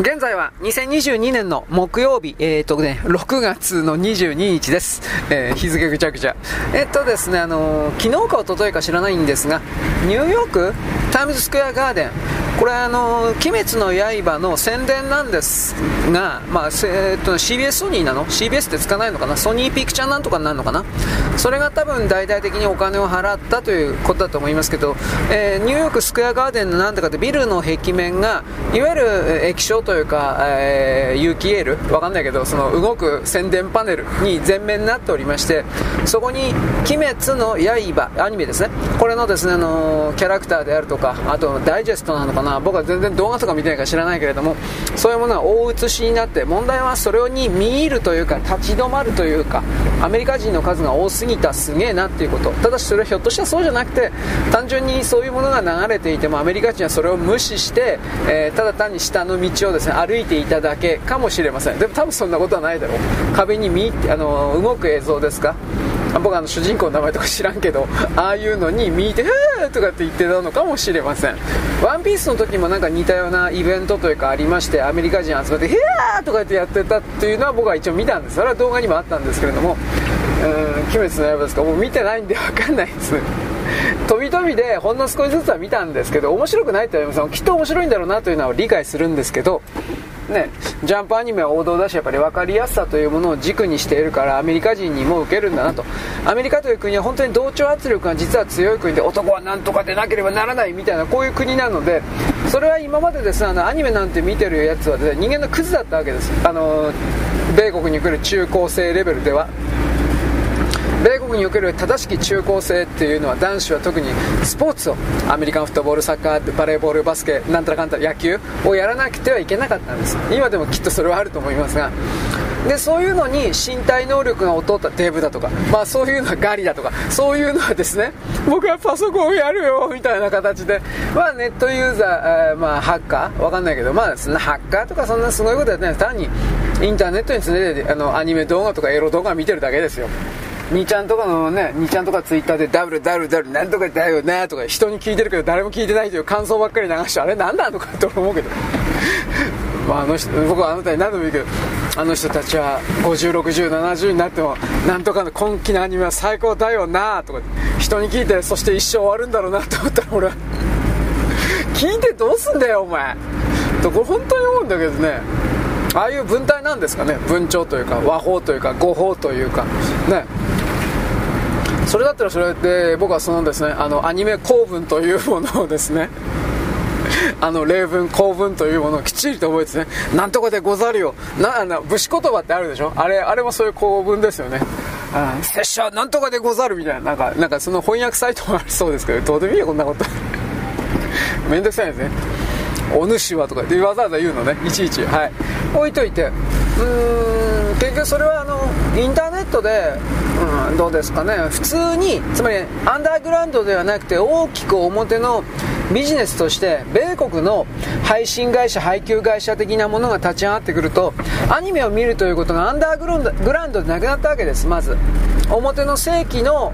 現在は2022年の木曜日、え、ー、とね、6月の22日です。えー、日付ぐちゃぐちゃ。えっとですね、あのー、昨日か一昨日か知らないんですが、ニューヨークタイムズスクエアガーデン、これあの「鬼滅の刃」の宣伝なんですが、まあえー、っと CBS ソニーなの ?CBS ってつかないのかな？ソニーピクチャーなんとかになるのかな？それが多分大々的にお金を払ったということだと思いますけど、えー、ニューヨークスクエアガーデンのなんだかってビルの壁面がいわゆる液晶というか、えー、有機エール？わかんないけどその動く宣伝パネルに全面になっておりましてそこに「鬼滅の刃」アニメですね。これのですねあのキャラクターであるとかあとダイジェストなのかな？僕は全然動画とか見てないから知らないけれどもそういうものは大写しになって問題はそれに見入るというか立ち止まるというかアメリカ人の数が多すぎたすげえなっていうこと。ただしそれはひょっとしたらそうじゃなくて単純にそういうものが流れていてもアメリカ人はそれを無視して、えー、ただ単に下の道をですね歩いていただけかもしれません。でも多分そんなことはないだろう。壁に見あの動く映像ですか？僕あの主人公の名前とか知らんけどああいうのに見て「ー!」とかって言ってたのかもしれませんワンピースの時もなんか似たようなイベントというかありましてアメリカ人集まって「ヒャー!」とかってやってたっていうのは僕は一応見たんですそれは動画にもあったんですけれども「うん鬼滅の刃」ですか？もう見てないんで分かんないです飛び飛びでほんの少しずつは見たんですけど面白くないって言われますきっと面白いんだろうなというのは理解するんですけどね、ジャンプアニメは王道だしやっぱり分かりやすさというものを軸にしているからアメリカ人にも受けるんだなと。アメリカという国は本当に同調圧力が実は強い国で男は何とかでなければならないみたいなこういう国なのでそれは今までですねあのアニメなんて見てるやつは、ね、人間のクズだったわけです。あの米国に来る中高生レベルでは。米国における正しき中高生っていうのは男子は特にスポーツをアメリカンフットボールサッカーバレーボールバスケなんたらかんたら野球をやらなくてはいけなかったんです。今でもきっとそれはあると思いますが。でそういうのに身体能力が劣ったデブだとか、まあ、そういうのはガリだとかそういうのはですね僕はパソコンをやるよみたいな形で、まあ、ネットユーザー、えー、まあ、ハッカー？わかんないけど、まあ、そんなハッカーとかそんなすごいことやってない。単にインターネットについてあのアニメ動画とかエロ動画見てるだけですよ。2ちゃんとかのね、2ちゃんとかツイッターでダブルダブルダブルなんとかだよなとか人に聞いてるけど誰も聞いてないという感想ばっかり流してあれ何なんだとかと思うけど。まああの人僕はあなたに何度も言うけどあの人たちは506070になってもなんとかの今期のアニメは最高だよなとか人に聞いてそして一生終わるんだろうなと思ったら俺は 聞いてどうすんだよお前。とこれ本当に思うんだけどねああいう文体なんですかね文鳥というか和法というか語法というかね。それだったらそれで僕はそのですねあのアニメ構文というものをですね あの例文構文というものをきっちりと覚えてねなんとかでござるよ。なな武士言葉ってあるでしょ？あれあれもそういう構文ですよね。拙者なんとかでござるみたいな。なんかなんかその翻訳サイトもありそうですけどどうでもいいよこんなこと。めんどくさいですね。お主はとかでわざわざ言うのねいちいち。はい。置いといて。うーん結局それはあのインターネットでうん、どうですかね。普通につまりアンダーグラウンドではなくて大きく表のビジネスとして米国の配信会社配給会社的なものが立ち上がってくるとアニメを見るということがアンダーグラウンドでなくなったわけですまず。表の正規の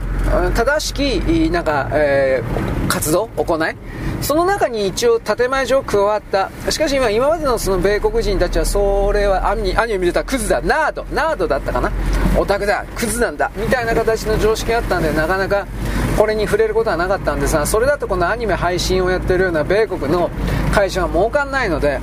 正しきなんか、えー、活動行い。その中に一応建前上加わった。しかし今今までのその米国人たちはそれはアニメを見てたクズだ。ナード。ナードだったかな。オタクだクズなんだみたいな形の常識があったんでなかなかこれに触れることはなかったんですがそれだとこのアニメ配信をやってるような米国の会社は儲かんないので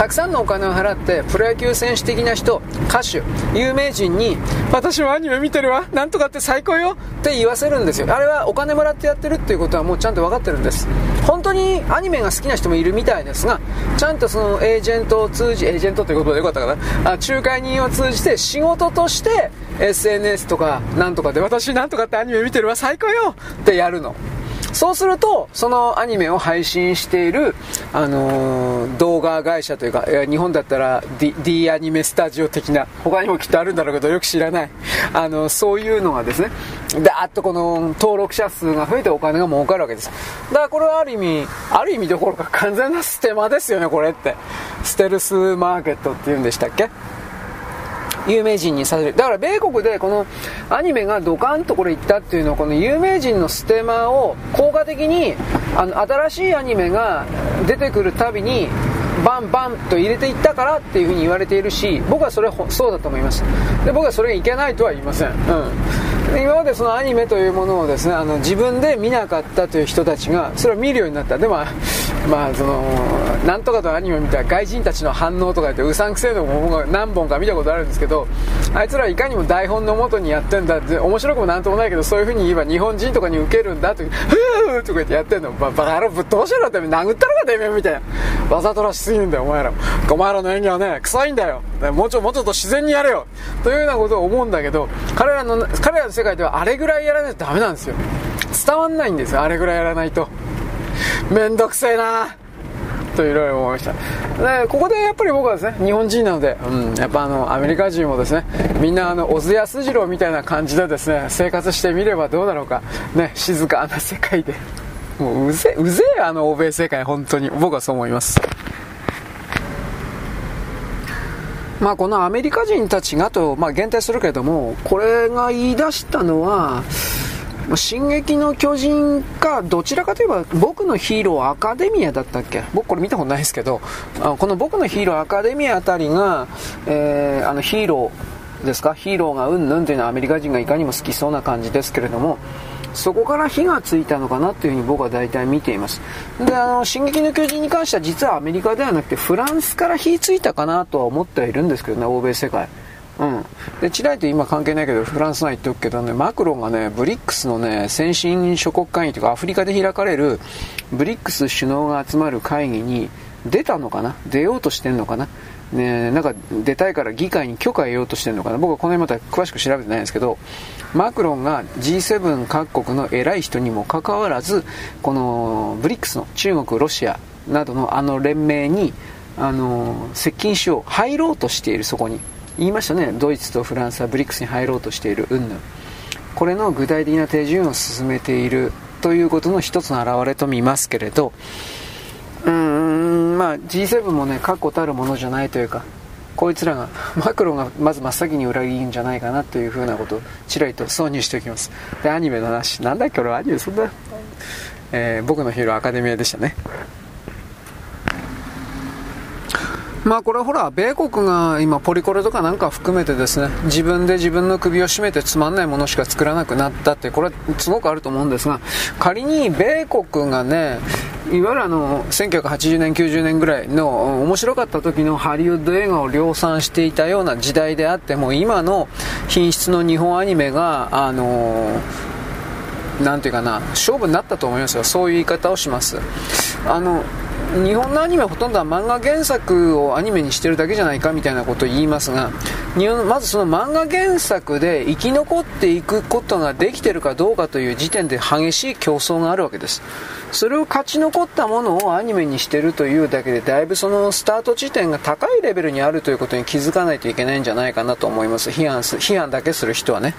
たくさんのお金を払ってプロ野球選手的な人歌手有名人に私もアニメ見てるわなんとかって最高よって言わせるんですよ。あれはお金もらってやってるっていうことはもうちゃんと分かってるんです。本当にアニメが好きな人もいるみたいですがちゃんとそのエージェントを通じエージェントということでよかったかな。あ仲介人を通じて仕事として SNS とかなんとかで私なんとかってアニメ見てるわ最高よってやるの。そうすると、そのアニメを配信している、あのー、動画会社というか、日本だったら D, D アニメスタジオ的な、他にもきっとあるんだろうけど、よく知らない。あの、そういうのがですね、だーっとこの登録者数が増えてお金が儲かるわけです。だからこれはある意味、ある意味どころか完全なステマですよね、これって。ステルスマーケットっていうんでしたっけ？有名人にさせる。だから米国でこのアニメがドカンとこれいったっていうのはこの有名人のステマを効果的にあの新しいアニメが出てくるたびにバンバンと入れていったからっていうふうに言われているし僕はそれそうだと思います。で僕はそれいけないとは言いません、うん、今までそのアニメというものをですねあの自分で見なかったという人たちがそれを見るようになった。でもまあそのなんとかとアニメを見たら外人たちの反応とか言ってうさんくせえのも僕は何本か見たことあるんですけどあいつらはいかにも台本のもとにやってんだって面白くもなんともないけどそういう風に言えば日本人とかに受けるんだとふーとか言ってやってんの。バカ野郎ぶっ通しろって殴ったろかてめえみたいな。わざとらしすぎるんだよお前らお前らの演技はね臭いんだよ。もうちょもうちょっと自然にやれよ。というようなことを思うんだけど彼らの彼らの世界ではあれぐらいやらないとダメなんですよ。伝わんないんですよ。あれぐらいやらないと。めんどくせえな。といろいろ思いました。でここでやっぱり僕はですね日本人なので、うん、やっぱあのアメリカ人もですねみんなあの小津安二郎みたいな感じでですね生活してみればどうだろうか。ね静かな世界で。もううぜうぜえあの欧米世界本当に。僕はそう思います。まあ、このアメリカ人たちがと、まあ、限定するけれども、これが言い出したのは、進撃の巨人か、どちらかといえば、僕のヒーローアカデミアだったっけ？僕これ見たことないですけど、あこの僕のヒーローアカデミアあたりが、えー、あのヒーローですか、ヒーローがうんぬんというのはアメリカ人がいかにも好きそうな感じですけれども、そこから火がついたのかなというふうに僕は大体見ています。で、あの、進撃の巨人に関しては実はアメリカではなくてフランスから火ついたかなとは思ってはいるんですけどね、欧米世界。うん、でチライと今関係ないけどフランス内言っておくけどねマクロンがねブリックスのね先進諸国会議というかアフリカで開かれるブリックス首脳が集まる会議に出たのかな出ようとしてんのかなね、なんか出たいから議会に許可を得ようとしてるのかな。僕はこの辺また詳しく調べてないんですけどマクロンが G7 各国の偉い人にもかかわらずこのブリックスの中国ロシアなどのあの連盟にあの接近しよう入ろうとしているそこに。言いましたね。ドイツとフランスはブリックスに入ろうとしている云々これの具体的な手順を進めているということの一つの表れと見ますけれどうんまあ G7 もね確固たるものじゃないというかこいつらが マクロがまず真っ先に裏切るんじゃないかなというふうなことをちらりと挿入しておきます。でアニメの話なんだっけ俺アニメそんな、えー、僕のヒーローアカデミアでしたね。まあこれはほら、米国が今ポリコレとかなんか含めてですね、自分で自分の首を絞めてつまんないものしか作らなくなったって、これすごくあると思うんですが、仮に米国がね、いわゆるあの、1980年、90年ぐらいの面白かった時のハリウッド映画を量産していたような時代であっても、今の品質の日本アニメが、あのなんていうかな、勝負になったと思いますよ。そういう言い方をします。あの、日本のアニメはほとんどは漫画原作をアニメにしてるだけじゃないかみたいなことを言いますが日本まずその漫画原作で生き残っていくことができてるかどうかという時点で激しい競争があるわけです。それを勝ち残ったものをアニメにしてるというだけでだいぶそのスタート地点が高いレベルにあるということに気づかないといけないんじゃないかなと思います。批判す批判だけする人はね。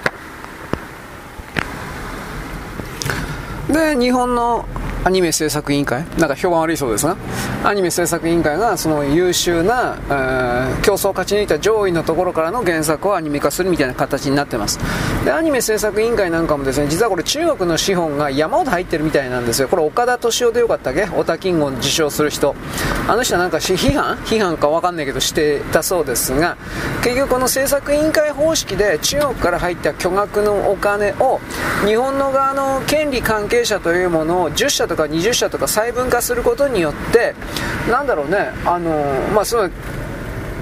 で日本のアニメ制作委員会？なんか評判悪いそうですがアニメ制作委員会がその優秀な、えー、競争を勝ち抜いた上位のところからの原作をアニメ化するみたいな形になってます。でアニメ制作委員会なんかもですね実はこれ中国の資本が山ほど入ってるみたいなんですよ。これ岡田敏夫でよかったっけ？オタキングを受賞する人。あの人はなんか批判？批判か分かんないけどしてたそうですが結局この制作委員会方式で中国から入った巨額のお金を日本の側の権利関係者というものを10社とか20社とか細分化することによってなんだろうねあのまあその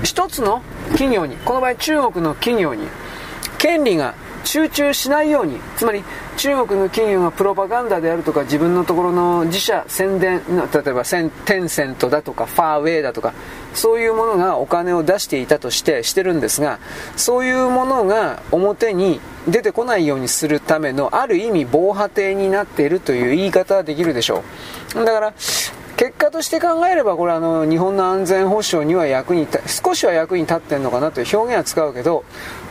一つの企業にこの場合中国の企業に権利が集中しないようにつまり中国の企業がプロパガンダであるとか自分のところの自社宣伝例えばテンセントだとかファーウェイだとかそういうものがお金を出していたとしてしてるんですがそういうものが表に出てこないようにするためのある意味防波堤になっているという言い方はできるでしょう。だから果として考えればこれあの日本の安全保障には役に少しは役に立ってるのかなという表現は使うけど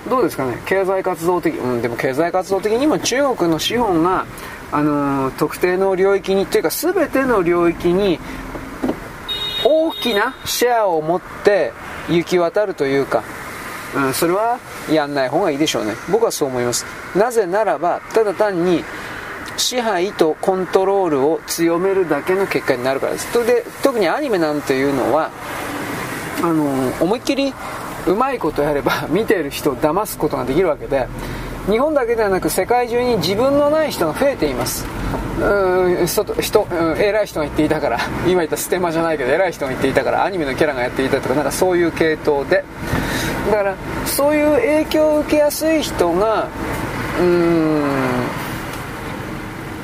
どうですかね？経済活動的、うん、でも経済活動的にも中国の資本があの特定の領域にというか全ての領域に大きなシェアを持って行き渡るというか、うん、それはやんない方がいいでしょうね。僕はそう思います。なぜならばただ単に支配とコントロールを強めるだけの結果になるからです。それで特にアニメなんていうのはあの思いっきりうまいことやれば 見てる人を騙すことができるわけで日本だけではなく世界中に自分のない人が増えています。うん人人、偉い人が言っていたから 今言ったステマじゃないけど偉い人が言っていたからアニメのキャラがやっていたとかなんかそういう系統で。だからそういう影響を受けやすい人がうーん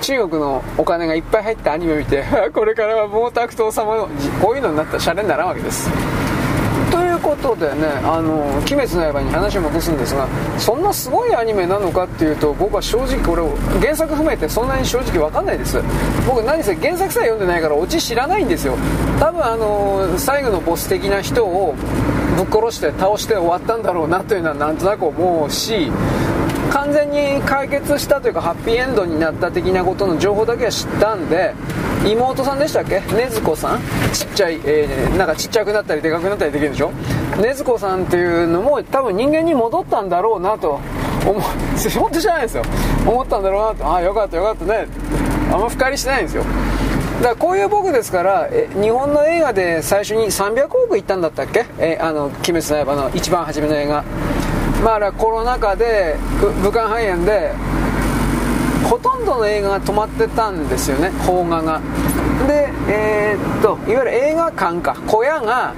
中国のお金がいっぱい入ったアニメを見て これからは毛沢東様のこういうのになったらシャレにならんわけです。ということでね「あの鬼滅の刃」に話を戻すんですがそんなすごいアニメなのかっていうと僕は正直これを原作含めてそんなに正直分かんないです。僕何せ原作さえ読んでないからオチ知らないんですよ。多分あの最後のボス的な人をぶっ殺して倒して終わったんだろうなというのはなんとなく思うし完全に解決したというかハッピーエンドになった的なことの情報だけは知ったんで妹さんでしたっけ？禰豆子さん？ちっちゃい、えー、なんかちっちゃくなったりでかくなったりできるでしょ？禰豆子さんっていうのも多分人間に戻ったんだろうなと思 本当じゃないですよ。思ったんだろうなと。ああよかったよかったね。あんま深入りしてないんですよ。だからこういう僕ですからえ日本の映画で最初に300億いったんだったっけ？えあの「鬼滅の刃」の一番初めの映画。まあコロナ禍で武漢肺炎でほとんどの映画が止まってたんですよね邦画が。でえー、っといわゆる映画館か。小屋が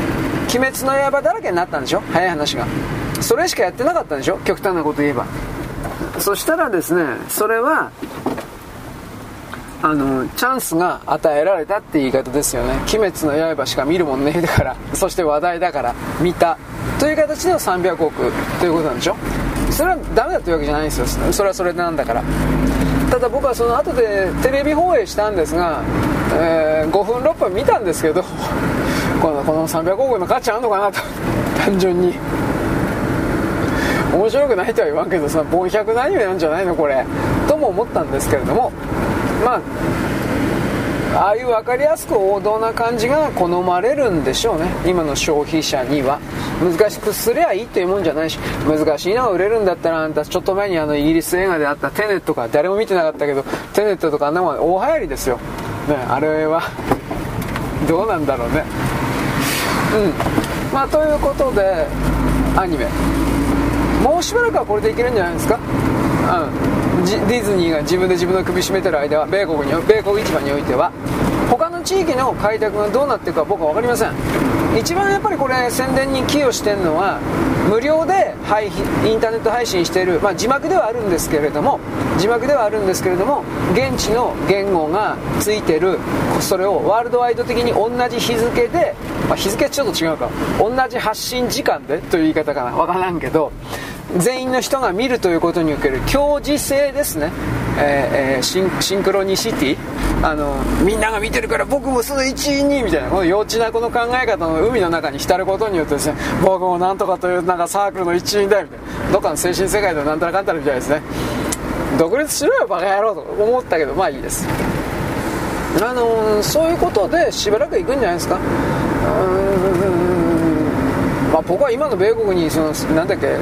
「鬼滅の刃」だらけになったんでしょ？早い話が。それしかやってなかったんでしょ？極端なこと言えば。そしたらですねそれはあのチャンスが与えられたって言い方ですよね「鬼滅の刃」しか見るもんね。だからそして話題だから見た。という形での300億ということなんでしょ？それはダメだというわけじゃないんですよ。それはそれなんだから。ただ僕はその後でテレビ放映したんですが、えー、5分6分見たんですけど このこの300億の価値あるのかなと。単純に。面白くないとは言わんけどさ凡100のアニメなんじゃないの？これ。とも思ったんですけれども。まあああいう分かりやすく王道な感じが好まれるんでしょうね。今の消費者には。難しくすりゃいいというもんじゃないし難しいのが売れるんだったらあんたちょっと前にあのイギリス映画であったテネットか誰も見てなかったけどテネットとかあんなもん大流行りですよ、ね、あれはどうなんだろうね。うん。まあということでアニメ。もうしばらくはこれでいけるんじゃないですか？うん。ディズニーが自分で自分の首絞めてる間は米国に米国市場においては他の地域の開拓がどうなっていくか僕は分かりません。一番やっぱりこれ宣伝に寄与してるのは無料でインターネット配信している、まあ、字幕ではあるんですけれども字幕ではあるんですけれども現地の言語がついてるそれをワールドワイド的に同じ日付で、まあ、日付ちょっと違うか。同じ発信時間でという言い方かな。分からんけど全員の人が見るということにおける共時性ですね、えー、シンシンクロニシティ。あのみんなが見てるから僕もその一員にみたいな。この幼稚なこの考え方の海の中に浸ることによってですね僕もなんとかというなんかサークルの一員だよみたいな。どっかの精神世界でなんたらかんたらみたいですね。独立しろよバカ野郎と思ったけどまあいいです。あのそういうことでしばらく行くんじゃないですか。うん。まあ、僕は今の米国にそのなんだっけ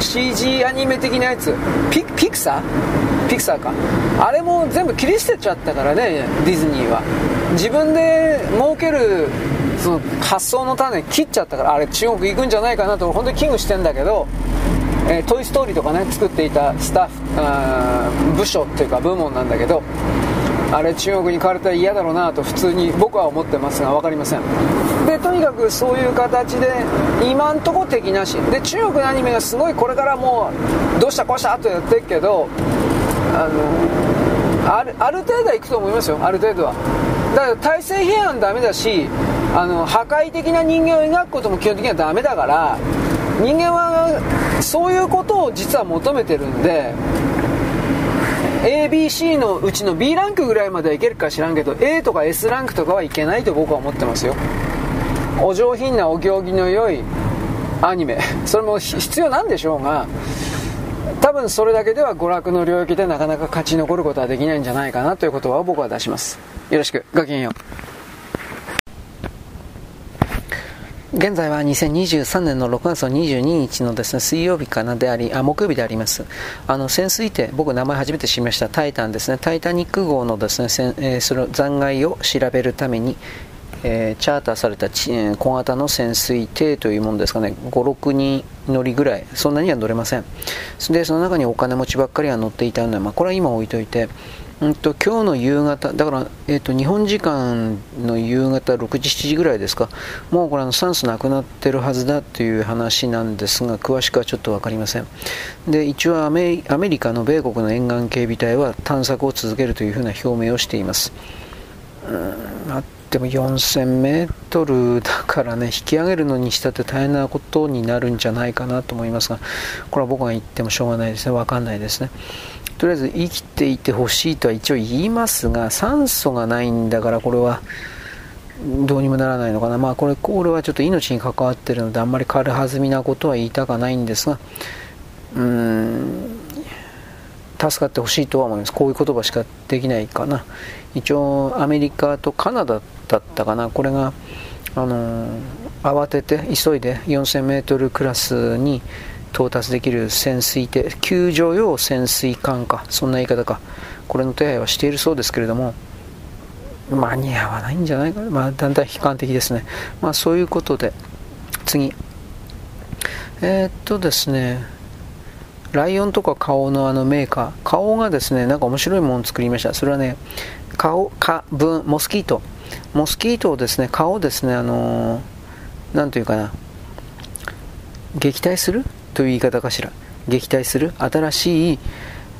CG アニメ的なやつ。ピピクサーピクサーか。あれも全部切り捨てちゃったからねディズニーは。自分で儲けるその発想の種切っちゃったからあれ中国行くんじゃないかなと本当に危惧してんだけどえー、トイ・ストーリーとかね作っていたスタッフ部署っていうか部門なんだけどあれ中国に買われたら嫌だろうなと普通に僕は思ってますが分かりません。でとにかくそういう形で今んとこ敵なし。で中国のアニメがすごいこれからもうどうしたこうしたとやってるけどあのあるある程度はいくと思いますよ。ある程度は。だから体制批判ダメだしあの破壊的な人間を描くことも基本的にはダメだから人間はそういうことを実は求めてるんで ABC のうちの B ランクぐらいまではいけるか知らんけど A とか S ランクとかはいけないと僕は思ってますよ。お上品なお行儀の良いアニメ。それも必要なんでしょうが多分それだけでは娯楽の領域でなかなか勝ち残ることはできないんじゃないかなということは僕は出します。よろしく。ごきげんよう。現在は2023年の6月の22日のですね、水曜日かなであり、あ、木曜日であります。あの、潜水艇、僕名前初めて知りました、タイタンですね、タイタニック号のですね、えー、その残骸を調べるために、えー、チャーターされた小型の潜水艇というものですかね、5、6人乗りぐらい、そんなには乗れません。で、その中にお金持ちばっかりが乗っていたので、まあ、これは今置いといて、うんと、今日の夕方、だから、えーと、日本時間の夕方6時、7時ぐらいですか、もうこれの酸素なくなってるはずだという話なんですが、詳しくはちょっと分かりません。で、一応アメアメリカの米国の沿岸警備隊は探索を続けるというふうな表明をしています。うんでも4000メートルだからね、引き上げるのにしたって大変なことになるんじゃないかなと思いますが、これは僕が言ってもしょうがないですね、分かんないですね。とりあえず生きていてほしいとは一応言いますが酸素がないんだからこれはどうにもならないのかな。まあこれこれはちょっと命に関わってるのであんまり軽はずみなことは言いたくないんですがうーん助かってほしいとは思います。こういう言葉しかできないかな。一応アメリカとカナダだったかな。これがあの慌てて急いで 4000m クラスに到達できる潜水艇救助用潜水艦かそんな言い方か。これの手配はしているそうですけれども間に合わないんじゃないか、まあ、だんだん悲観的ですね。まあそういうことで次。えー、っとですねライオンとか顔のあのメーカー。顔がですねなんか面白いものを作りました。それはね顔花分モスキート。モスキートをですね顔ですねあのー、ていうかな。撃退するという言い方かしら。撃退する？新しい、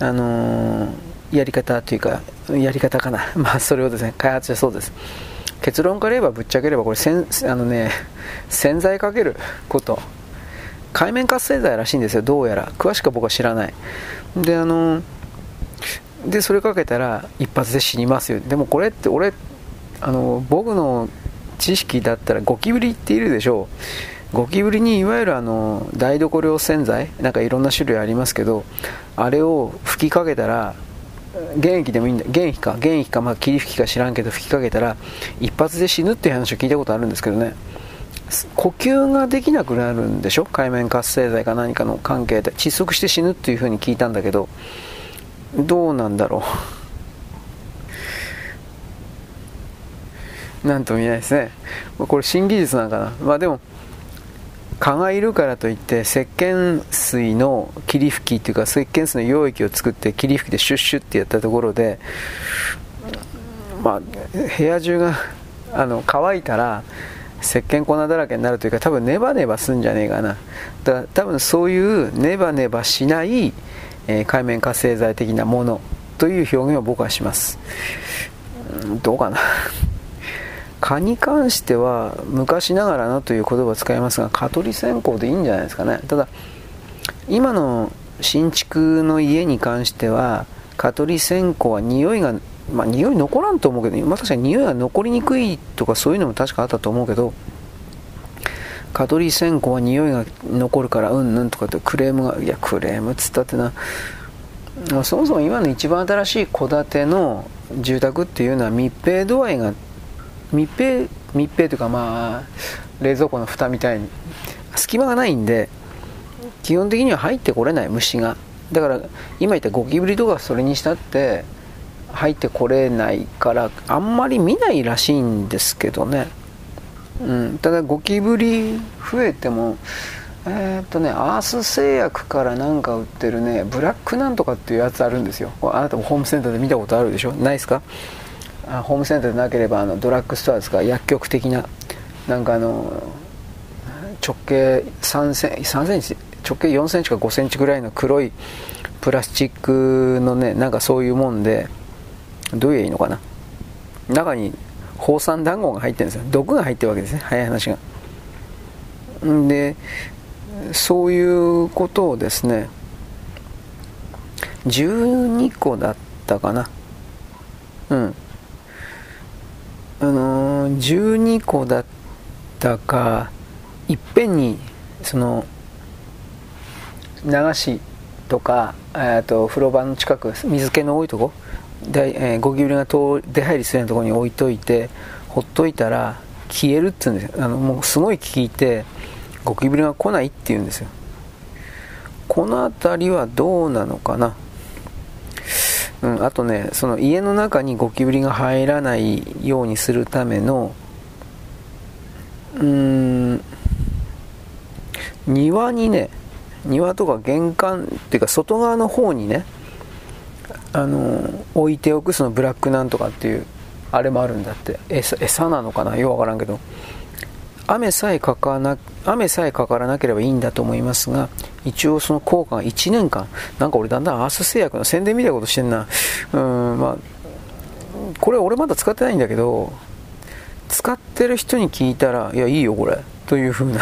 あのー、やり方というかやり方かな。まあそれをですね開発したそうです。結論から言えばぶっちゃければこれせんあのね洗剤かけること。海面活性剤らしいんですよ。どうやら。詳しくは僕は知らない。であのでそれかけたら一発で死にますよ。でもこれって俺あの僕の知識だったらゴキブリっているでしょう。ゴキブリにいわゆるあの台所用洗剤なんかいろんな種類ありますけどあれを吹きかけたら原液でもいいんだ原液か原液か、まあ、霧吹きか知らんけど吹きかけたら一発で死ぬっていう話を聞いたことあるんですけどね。呼吸ができなくなるんでしょ？海面活性剤か何かの関係で窒息して死ぬっていうふうに聞いたんだけどどうなんだろう？なんとも言えないですね。これ新技術なのかな？まあでも蚊がいるからといって石鹸水の霧吹きっていうか石鹸水の溶液を作って霧吹きでシュッシュってやったところでまあ部屋中があの乾いたら石鹸粉だらけになるというか多分ネバネバすんじゃねえかな。だから多分そういうネバネバしない、えー、海面活性剤的なものという表現を僕はします。どうかな。蚊に関しては昔ながらのという言葉を使いますが蚊取り線香でいいんじゃないですかね。ただ今の新築の家に関しては蚊取り線香は匂いがまあ匂い残らんと思うけど、まあ、確かに匂いが残りにくいとかそういうのも確かあったと思うけど蚊取り線香は匂いが残るからうんぬんとかってクレームがいやクレームっつったってな。そもそも今の一番新しい戸建ての住宅っていうのは密閉度合いが密閉密閉というかまあ冷蔵庫の蓋みたいに隙間がないんで基本的には入ってこれない虫が。だから今言ったゴキブリとかそれにしたって入ってこれないからあんまり見ないらしいんですけどね、うん、ただゴキブリ増えてもえー、っとねアース製薬からなんか売ってるねブラックなんとかっていうやつあるんですよ。あなたもホームセンターで見たことあるでしょ？ないですか？あホームセンターでなければあのドラッグストアですか薬局的な。なんかあの直径3セン ,3 センチ直径4センチか5センチぐらいの黒いプラスチックのねなんかそういうもんでどういういいのかな。中に放酸団子が入ってるんですよ。毒が入ってるわけですね早い話が。んでそういうことをですね12個だったかな。うん。あのー、12個だったかいっぺんにその流しとかと風呂場の近く水気の多いとこで、えー、ゴキブリが出入りするようなところに置いといてほっといたら消えるって言うんですよ。あのもうすごい聞いてゴキブリが来ないって言うんですよ。この辺りはどうなのかな？うん、あとねその家の中にゴキブリが入らないようにするためのうん庭にね庭とか玄関っていうか外側の方にねあの置いておくそのブラックなんとかっていうあれもあるんだって。餌餌なのかな？よくわからんけど。雨さえかかな雨さえかからなければいいんだと思いますが一応その効果が1年間なんか俺だんだんアース製薬の宣伝みたいなことしてんな。うんまあこれ俺まだ使ってないんだけど使ってる人に聞いたらいやいいよこれ。という風な。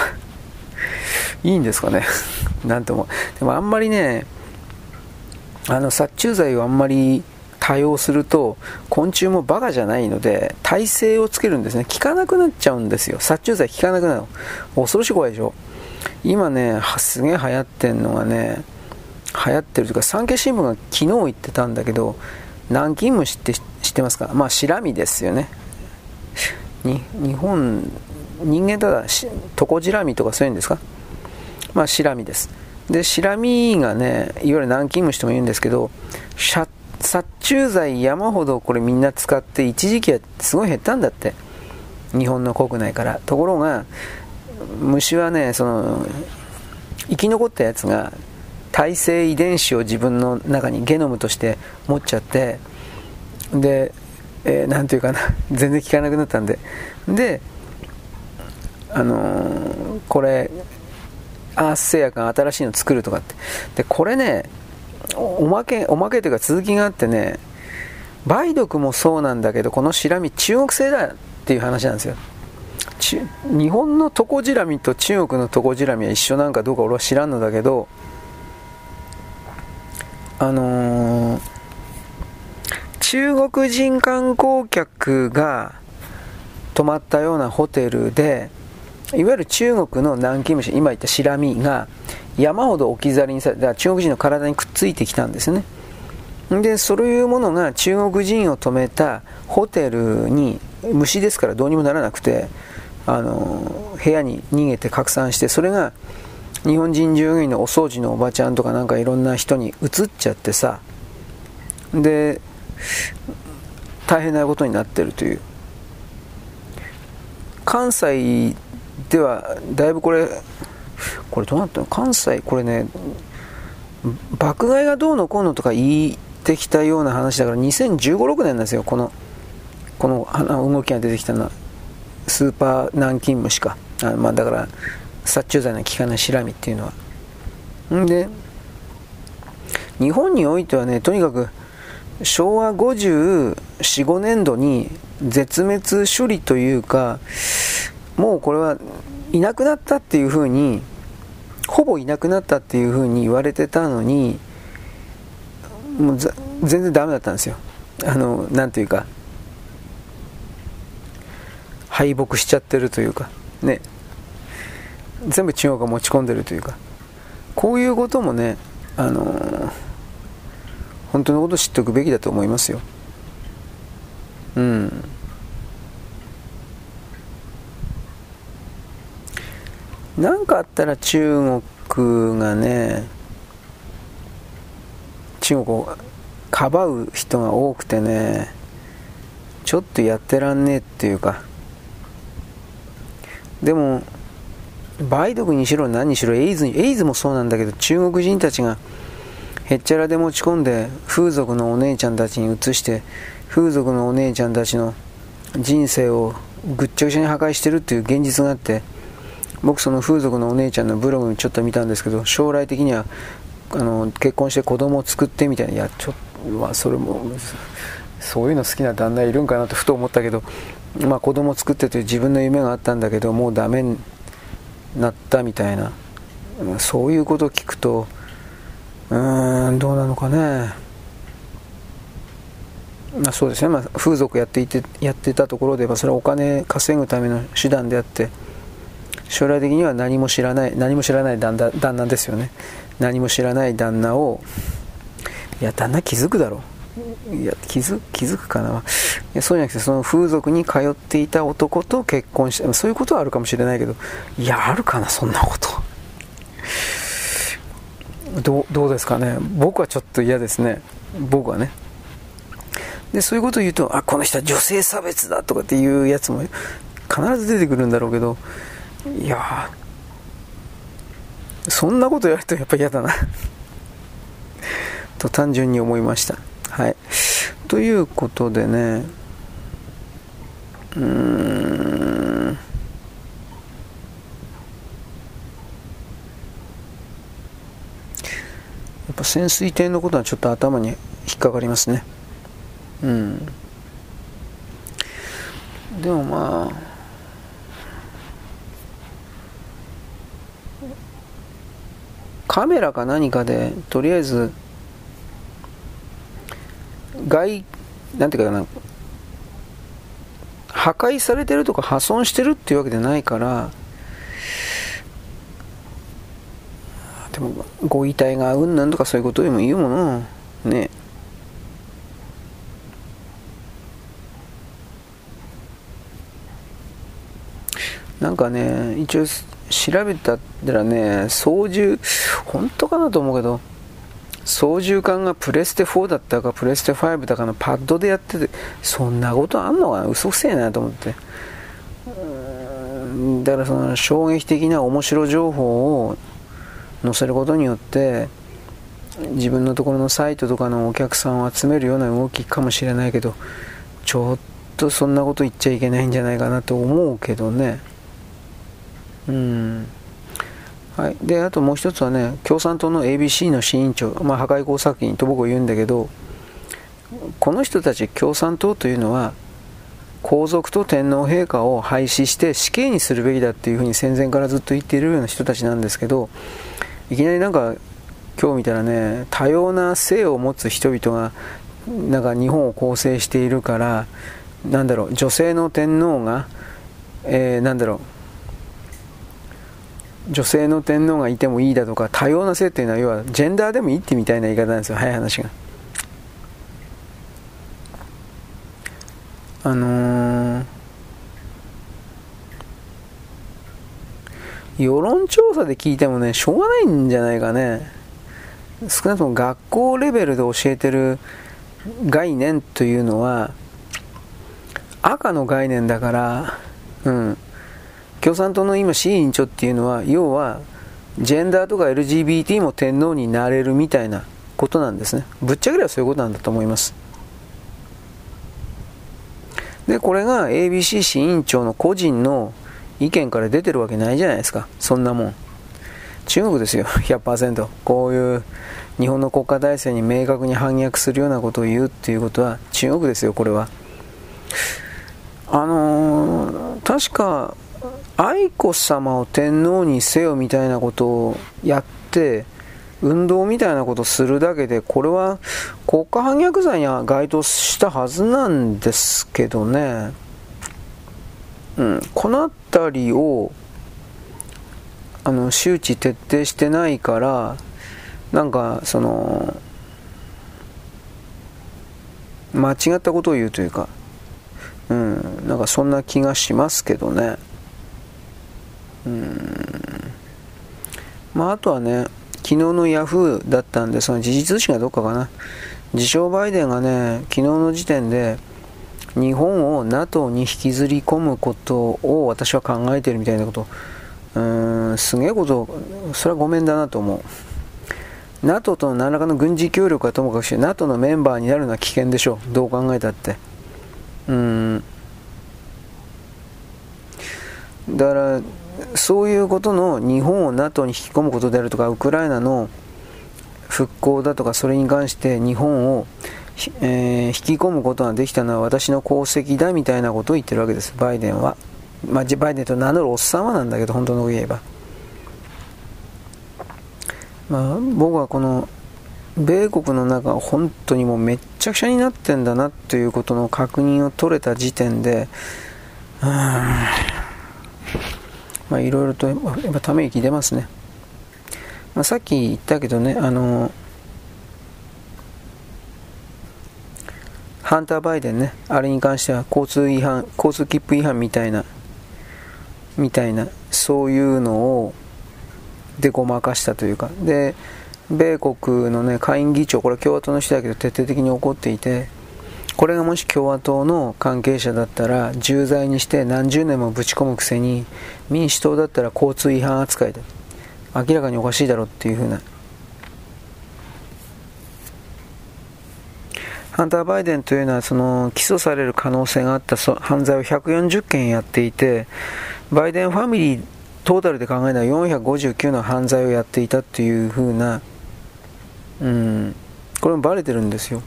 いいんですかね。なんともでもあんまりねあの殺虫剤をあんまり多用すると昆虫もバカじゃないので耐性をつけるんですね。効かなくなっちゃうんですよ。殺虫剤効かなくなるの。恐ろしい怖いでしょ。今ねすげえ流行ってんのがね流行ってるというか産経新聞が昨日言ってたんだけど南京虫って知ってますか？まあシラミですよね。に日本人間ただトコジラミとかそういうんですか？まあシラミです。でシラミがねいわゆる南京虫とも言うんですけど殺虫剤山ほどこれみんな使って一時期はすごい減ったんだって。日本の国内から。ところが虫はねその生き残ったやつが耐性遺伝子を自分の中にゲノムとして持っちゃってでえー、ていうかな 全然効かなくなったんで。であのー、これアース製薬が新しいの作るとかって。でこれねおまけおまけというか続きがあってね梅毒もそうなんだけどこのシラミ中国製だっていう話なんですよ。日本のトコジラミと中国のトコジラミは一緒なんかどうか俺は知らんのだけどあのー、中国人観光客が泊まったようなホテルでいわゆる中国の南京虫今言ったシラミが山ほど置き去りにされた中国人の体にくっついてきたんですね。でそういうものが中国人を泊めたホテルに虫ですからどうにもならなくてあの部屋に逃げて拡散してそれが日本人従業員のお掃除のおばちゃんとかなんかいろんな人に移っちゃってさで大変なことになってるという。関西ではだいぶこれこれどうなったの？関西これね爆買いがどうのこうのとか言ってきたような話だから2015、6年なんですよこのこの動きが出てきたのは。スーパー南京虫か。あまあだから殺虫剤の効かないシラミっていうのは。んで日本においてはねとにかく昭和54、5年度に絶滅処理というかもうこれはいなくなったっていうふうにほぼいなくなったっていうふうに言われてたのにもう全然ダメだったんですよ。あのなんていうか敗北しちゃってるというかね。全部中国が持ち込んでるというか。こういうこともねあのー、本当のこと知っておくべきだと思いますよ。うん。何かあったら中国がね中国をかばう人が多くてねちょっとやってらんねえっていうか。でも梅毒にしろ何にしろエイズエイズもそうなんだけど中国人たちがへっちゃらで持ち込んで風俗のお姉ちゃんたちに移して風俗のお姉ちゃんたちの人生をぐっちゃぐちゃに破壊してるっていう現実があって僕その風俗のお姉ちゃんのブログにちょっと見たんですけど将来的にはあの結婚して子供を作ってみたいな。いやちょっとまあそれもそういうの好きな旦那いるんかなとふと思ったけどまあ、子供作ってという自分の夢があったんだけどもうダメになったみたいな。そういうことを聞くとうーんどうなのかね。まあ、そうですね、まあ、風俗やっていてやってたところで、まあ、それはお金稼ぐための手段であって将来的には何も知らない何も知らない旦那旦那ですよね。何も知らない旦那をいや旦那気づくだろう。いや気づ気づくかな。いやそうじゃなくてその風俗に通っていた男と結婚してそういうことはあるかもしれないけどいやあるかなそんなこと。どどうですかね。僕はちょっと嫌ですね。僕はね。でそういうことを言うとあこの人は女性差別だとかっていうやつも必ず出てくるんだろうけどいやそんなことやるとやっぱ嫌だな。と単純に思いました。はい。ということでね。うーん。やっぱ潜水艇のことはちょっと頭に引っかかりますね。うん。でもまあ。カメラか何かでとりあえず外なんていうかな破壊されてるとか破損してるっていうわけじゃないからでもご遺体がうんなんとかそういうことでも言うものね。なんかね一応調べたらね操縦本当かなと思うけど。操縦桿がプレステ4だったかプレステ5だかのパッドでやっててそんなことあんのかな？嘘くせえなと思って。だからその衝撃的な面白情報を載せることによって自分のところのサイトとかのお客さんを集めるような動きかもしれないけどちょっとそんなこと言っちゃいけないんじゃないかなと思うけどね。うん。はい、であともう一つはね共産党の ABC の新委員長、まあ、破壊工作員と僕は言うんだけどこの人たち共産党というのは皇族と天皇陛下を廃止して死刑にするべきだっていうふうに戦前からずっと言っているような人たちなんですけどいきなりなんか今日見たらね多様な性を持つ人々がなんか日本を構成しているからなんだろう女性の天皇が、えー、なんだろう女性の天皇がいてもいいだとか多様な性っていうのは要はジェンダーでもいいってみたいな言い方なんですよ。早い話が。あのー、世論調査で聞いてもねしょうがないんじゃないかね。少なくとも学校レベルで教えてる概念というのは赤の概念だからうん。共産党の今、市委員長っていうのは、要は、ジェンダーとか LGBT も天皇になれるみたいなことなんですね。ぶっちゃければそういうことなんだと思います。で、これが ABC 市委員長の個人の意見から出てるわけないじゃないですか。そんなもん。中国ですよ、100%。こういう日本の国家体制に明確に反逆するようなことを言うっていうことは中国ですよ、これは。あのー、確か愛子様を天皇にせよみたいなことをやって運動みたいなことをするだけでこれは国家反逆罪には該当したはずなんですけどね、うん、この辺りをあの周知徹底してないからなんかその間違ったことを言うというか、うん、なんかそんな気がしますけどね。うんまあ、あとはね、昨日のヤフーだったんで、その時事通信がどっかかな。自称バイデンがね、昨日の時点で、日本を NATO に引きずり込むことを私は考えてるみたいなこと、うーん、すげえこと、それはごめんだなと思う。NATO との何らかの軍事協力はともかくして、NATO のメンバーになるのは危険でしょう。どう考えたって。うん。だから、そういうことの日本を NATO に引き込むことであるとかウクライナの復興だとかそれに関して日本を、えー、引き込むことができたのは私の功績だみたいなことを言ってるわけです。バイデンは、まあ、バイデンと名乗るおっさんはなんだけど本当の言えば、まあ、僕はこの米国の中本当にもうめっちゃくちゃになってんだなということの確認を取れた時点でうん。まあ、いろいろとやっぱため息出ますね。まあ、さっき言ったけどね、あの、ハンター・バイデンね、あれに関しては交通違反、交通切符違反みたいな、みたいな、そういうのを、でごまかしたというか、で、米国のね、下院議長、これ共和党の人だけど徹底的に怒っていて、これがもし共和党の関係者だったら重罪にして何十年もぶち込むくせに民主党だったら交通違反扱いで明らかにおかしいだろうっていうふうな。ハンター・バイデンというのはその起訴される可能性があった。犯罪を140件やっていてバイデンファミリートータルで考えたら459の犯罪をやっていたというふうな、うん、これもバレてるんですよ。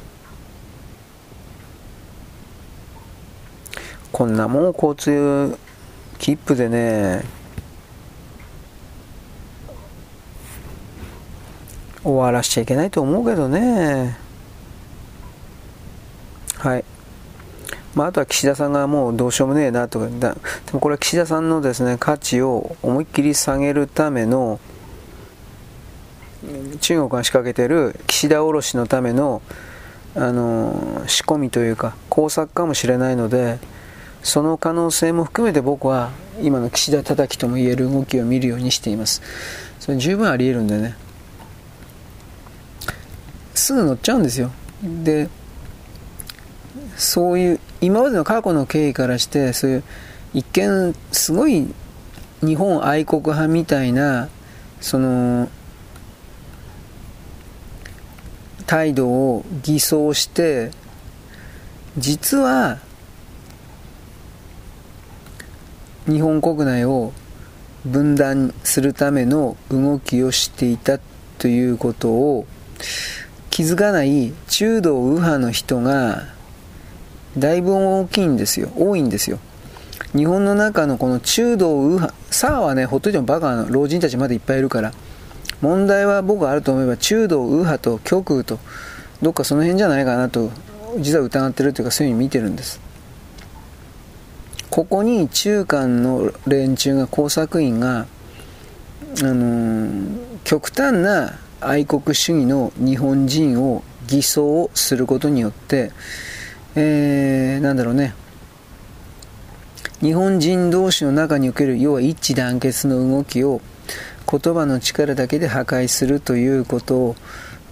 こんなもん交通切符でね。終わらしちゃいけないと思うけどね。はい。まあ、あとは岸田さんがもうどうしようもねえなとか。だでもこれは岸田さんのですね価値を思いっきり下げるための中国が仕掛けてる岸田降ろしのためのあの仕込みというか工作かもしれないのでその可能性も含めて僕は今の岸田叩きとも言える動きを見るようにしています。それ十分ありえるんでね。すぐ乗っちゃうんですよ。でそういう今までの過去の経緯からしてそういう一見すごい日本愛国派みたいなその態度を偽装して実は日本国内を分断するための動きをしていたということを気づかない中道右派の人がだいぶ大きいんですよ。多いんですよ。日本の中のこの中道右派さあはねほっといてもバカな老人たちまでいっぱいいるから問題は僕はあると思えば中道右派と極右とどっかその辺じゃないかなと実は疑ってるというかそういうふうに見てるんです。ここに中間の連中が工作員が、あのー、極端な愛国主義の日本人を偽装することによって、えー、なんだろうね。日本人同士の中における要は一致団結の動きを言葉の力だけで破壊するということを、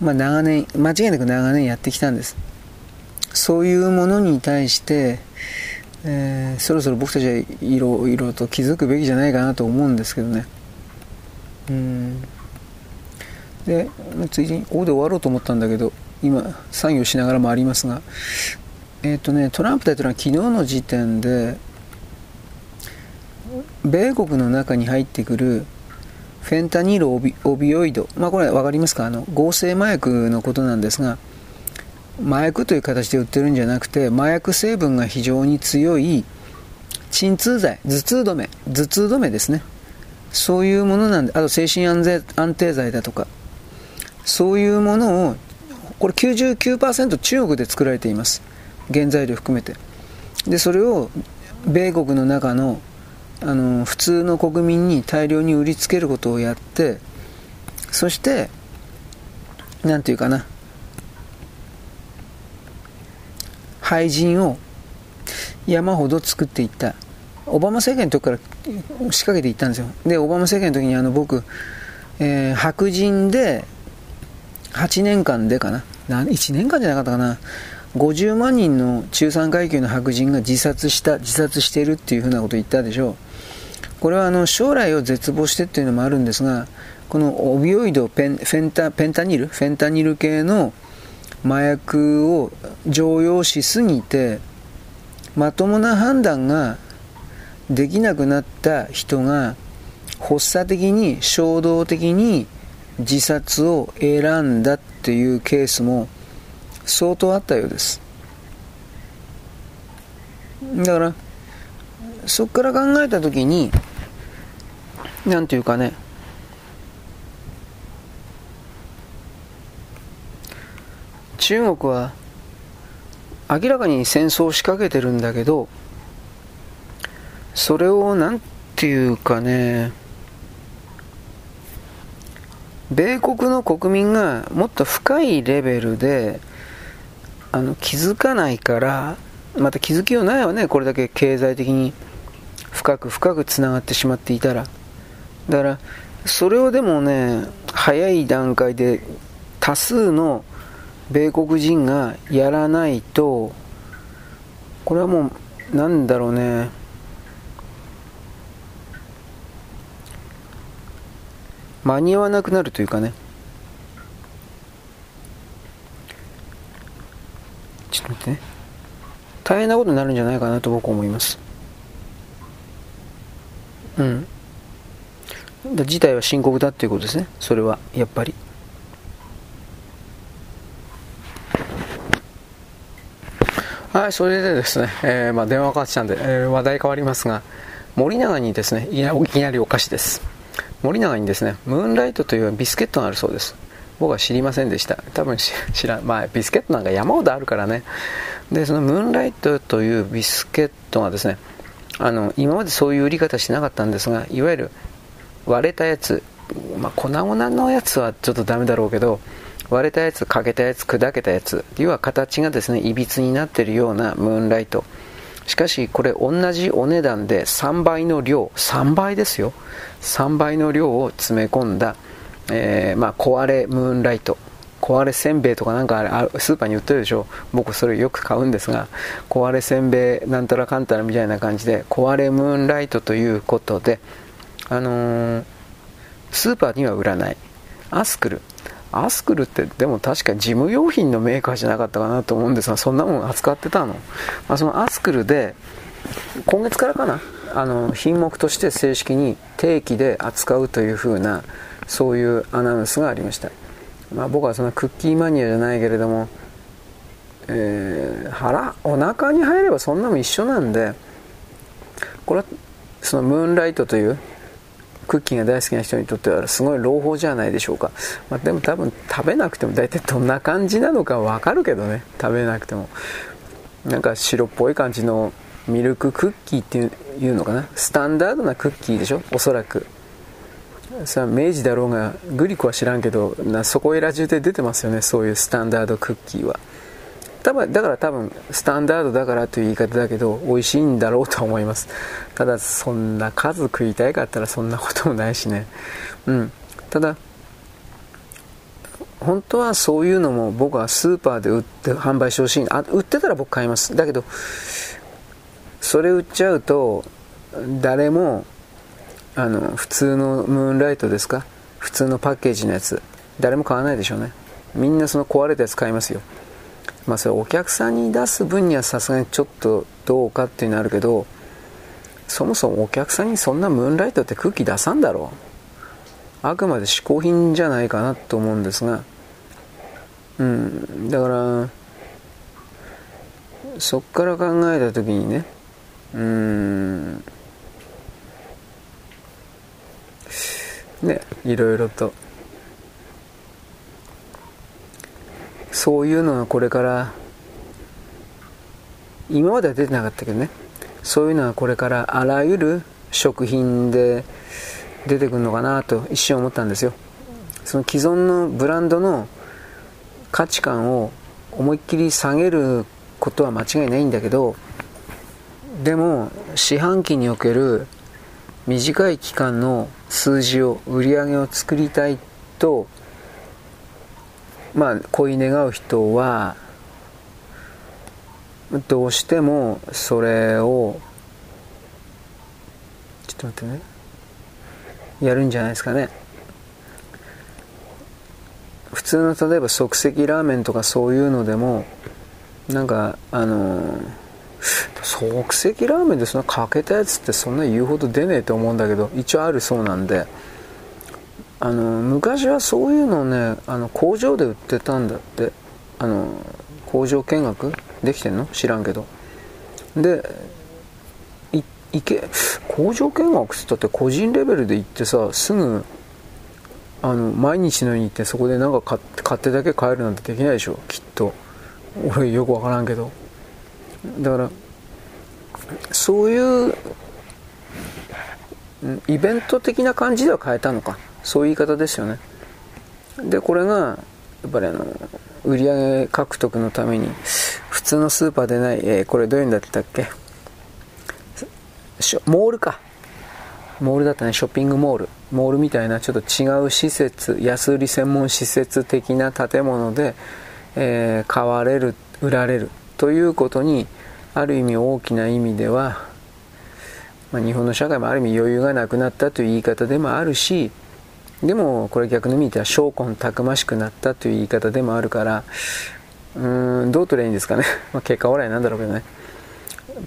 まあ、長年間違いなく長年やってきたんです。そういうものに対してえー、そろそろ僕たちはいろいろと気づくべきじゃないかなと思うんですけどね。うん。でついにここで終わろうと思ったんだけど今作業しながらもありますが。えっ、ー、とねトランプ大統領は昨日の時点で米国の中に入ってくるフェンタニールオビオビオイド、まあ、これ分かりますか？あの合成麻薬のことなんですが麻薬という形で売ってるんじゃなくて麻薬成分が非常に強い鎮痛剤頭痛止め頭痛止めですね。そういうものなんであと精神安安定剤だとか。そういうものをこれ99%中国で作られています。原材料含めて。でそれを米国の中のあの普通の国民に大量に売りつけることをやってそして何て言うかな。廃人を山ほど作っていった。オバマ政権の時から仕掛けていったんですよ。でオバマ政権の時にあの僕、えー、白人で8年間でかな。1年間じゃなかったかな。50万人の中産階級の白人が自殺した自殺しているっていうふうなことを言ったでしょう。これはあの将来を絶望してっていうのもあるんですがこのオビオイドペンフェンタペンタニル？フェンタニル系の麻薬を常用しすぎてまともな判断ができなくなった人が発作的に衝動的に自殺を選んだっていうケースも相当あったようです。だからそこから考えた時に何ていうかね中国は明らかに戦争を仕掛けてるんだけどそれを何ていうかね米国の国民がもっと深いレベルであの気づかないからまた気づきようないわねこれだけ経済的に深く深くつながってしまっていたら。だからそれをでもね早い段階で多数の米国人がやらないとこれはもうなんだろうね。間に合わなくなるというかね。ちょっと待ってね。大変なことになるんじゃないかなと僕は思います。うん。事態は深刻だっていうことですね。それはやっぱり。はいそれでですね、えー、まあ、電話かかってきたんで、えー、話題変わりますが森永にですねいきなりお菓子です。森永にですねムーンライトというビスケットがあるそうです。僕は知りませんでした。多分知らん。まあビスケットなんか山ほどあるからね。でそのムーンライトというビスケットがですねあの今までそういう売り方してなかったんですがいわゆる割れたやつ、まあ、粉々のやつはちょっとダメだろうけど割れたやつ欠けたやつ砕けたやつ要は形がですねいびつになっているようなムーンライト。しかしこれ同じお値段で3倍の量3倍ですよ。3倍の量を詰め込んだ、えー、まあ、壊れムーンライト。壊れせんべいとかなんかあれスーパーに売ってるでしょ。僕それよく買うんですが壊れせんべいなんたらかんたらみたいな感じで壊れムーンライトということであのー、スーパーには売らない。アスクル。アスクルってでも確か事務用品のメーカーじゃなかったかなと思うんですがそんなもん扱ってたの、まあ、そのアスクルで今月からかな？あの品目として正式に定期で扱うというふうなそういうアナウンスがありました、まあ、僕はそんなクッキーマニアじゃないけれども、えー、腹お腹に入ればそんなも一緒なんでこれはそのムーンライトというクッキーが大好きな人にとってはすごい朗報じゃないでしょうか、まあ、でも多分食べなくても大体どんな感じなのかわかるけどね。食べなくても。なんか白っぽい感じのミルククッキーっていうのかな。スタンダードなクッキーでしょ？おそらく。さ明治だろうがグリコは知らんけどなそこいら中で出てますよね。そういうスタンダードクッキーは。多分だから多分スタンダードだからという言い方だけど美味しいんだろうと思います。ただそんな数食いたいかったらそんなこともないしね。うん。ただ本当はそういうのも僕はスーパーで売って販売してほしい。あ売ってたら僕買います。だけどそれ売っちゃうと誰もあの普通のムーンライトですか？普通のパッケージのやつ。誰も買わないでしょうね。みんなその壊れたやつ買いますよ。まあそれお客さんに出す分にはさすがにちょっとどうかっていうのあるけどそもそもお客さんにそんなムーンライトって空気出さんだろう。あくまで嗜好品じゃないかなと思うんですが。うんだからそっから考えた時にねうんねいろいろとそういうのがこれから今までは出てなかったけどね。そういうのはこれからあらゆる食品で出てくるのかなと一瞬思ったんですよ。その既存のブランドの価値観を思いっきり下げることは間違いないんだけどでも四半期における短い期間の数字を売り上げを作りたいとまあ恋願う人はどうしてもそれをちょっと待ってね。やるんじゃないですかね。普通の例えば即席ラーメンとかそういうのでもなんかあの即席ラーメンでそんなかけたやつってそんな言うほど出ねえと思うんだけど一応あるそうなんであの昔はそういうのをねあの工場で売ってたんだってあの工場見学？できてんの？知らんけど。でいけ？工場見学っつったって個人レベルで行ってさすぐあの毎日のように行ってそこでなんか買ってだけ買えるなんてできないでしょ？きっと。俺よく分からんけど。だからそういうイベント的な感じでは変えたのか。そういう言い方ですよね。でこれがっぱりあの売上獲得のために普通のスーパーでない、えー、これどういうんだったっけ？モールか。モールだったね。ショッピングモール。モールみたいなちょっと違う施設安売り専門施設的な建物で、えー、買われる売られる。ということにある意味大きな意味では、まあ、日本の社会もある意味余裕がなくなったという言い方でもあるしでもこれ逆の意味では証拠たくましくなったという言い方でもあるからうーんどう取ればいいんですかね、まあ、結果オーライなんだろうけどね。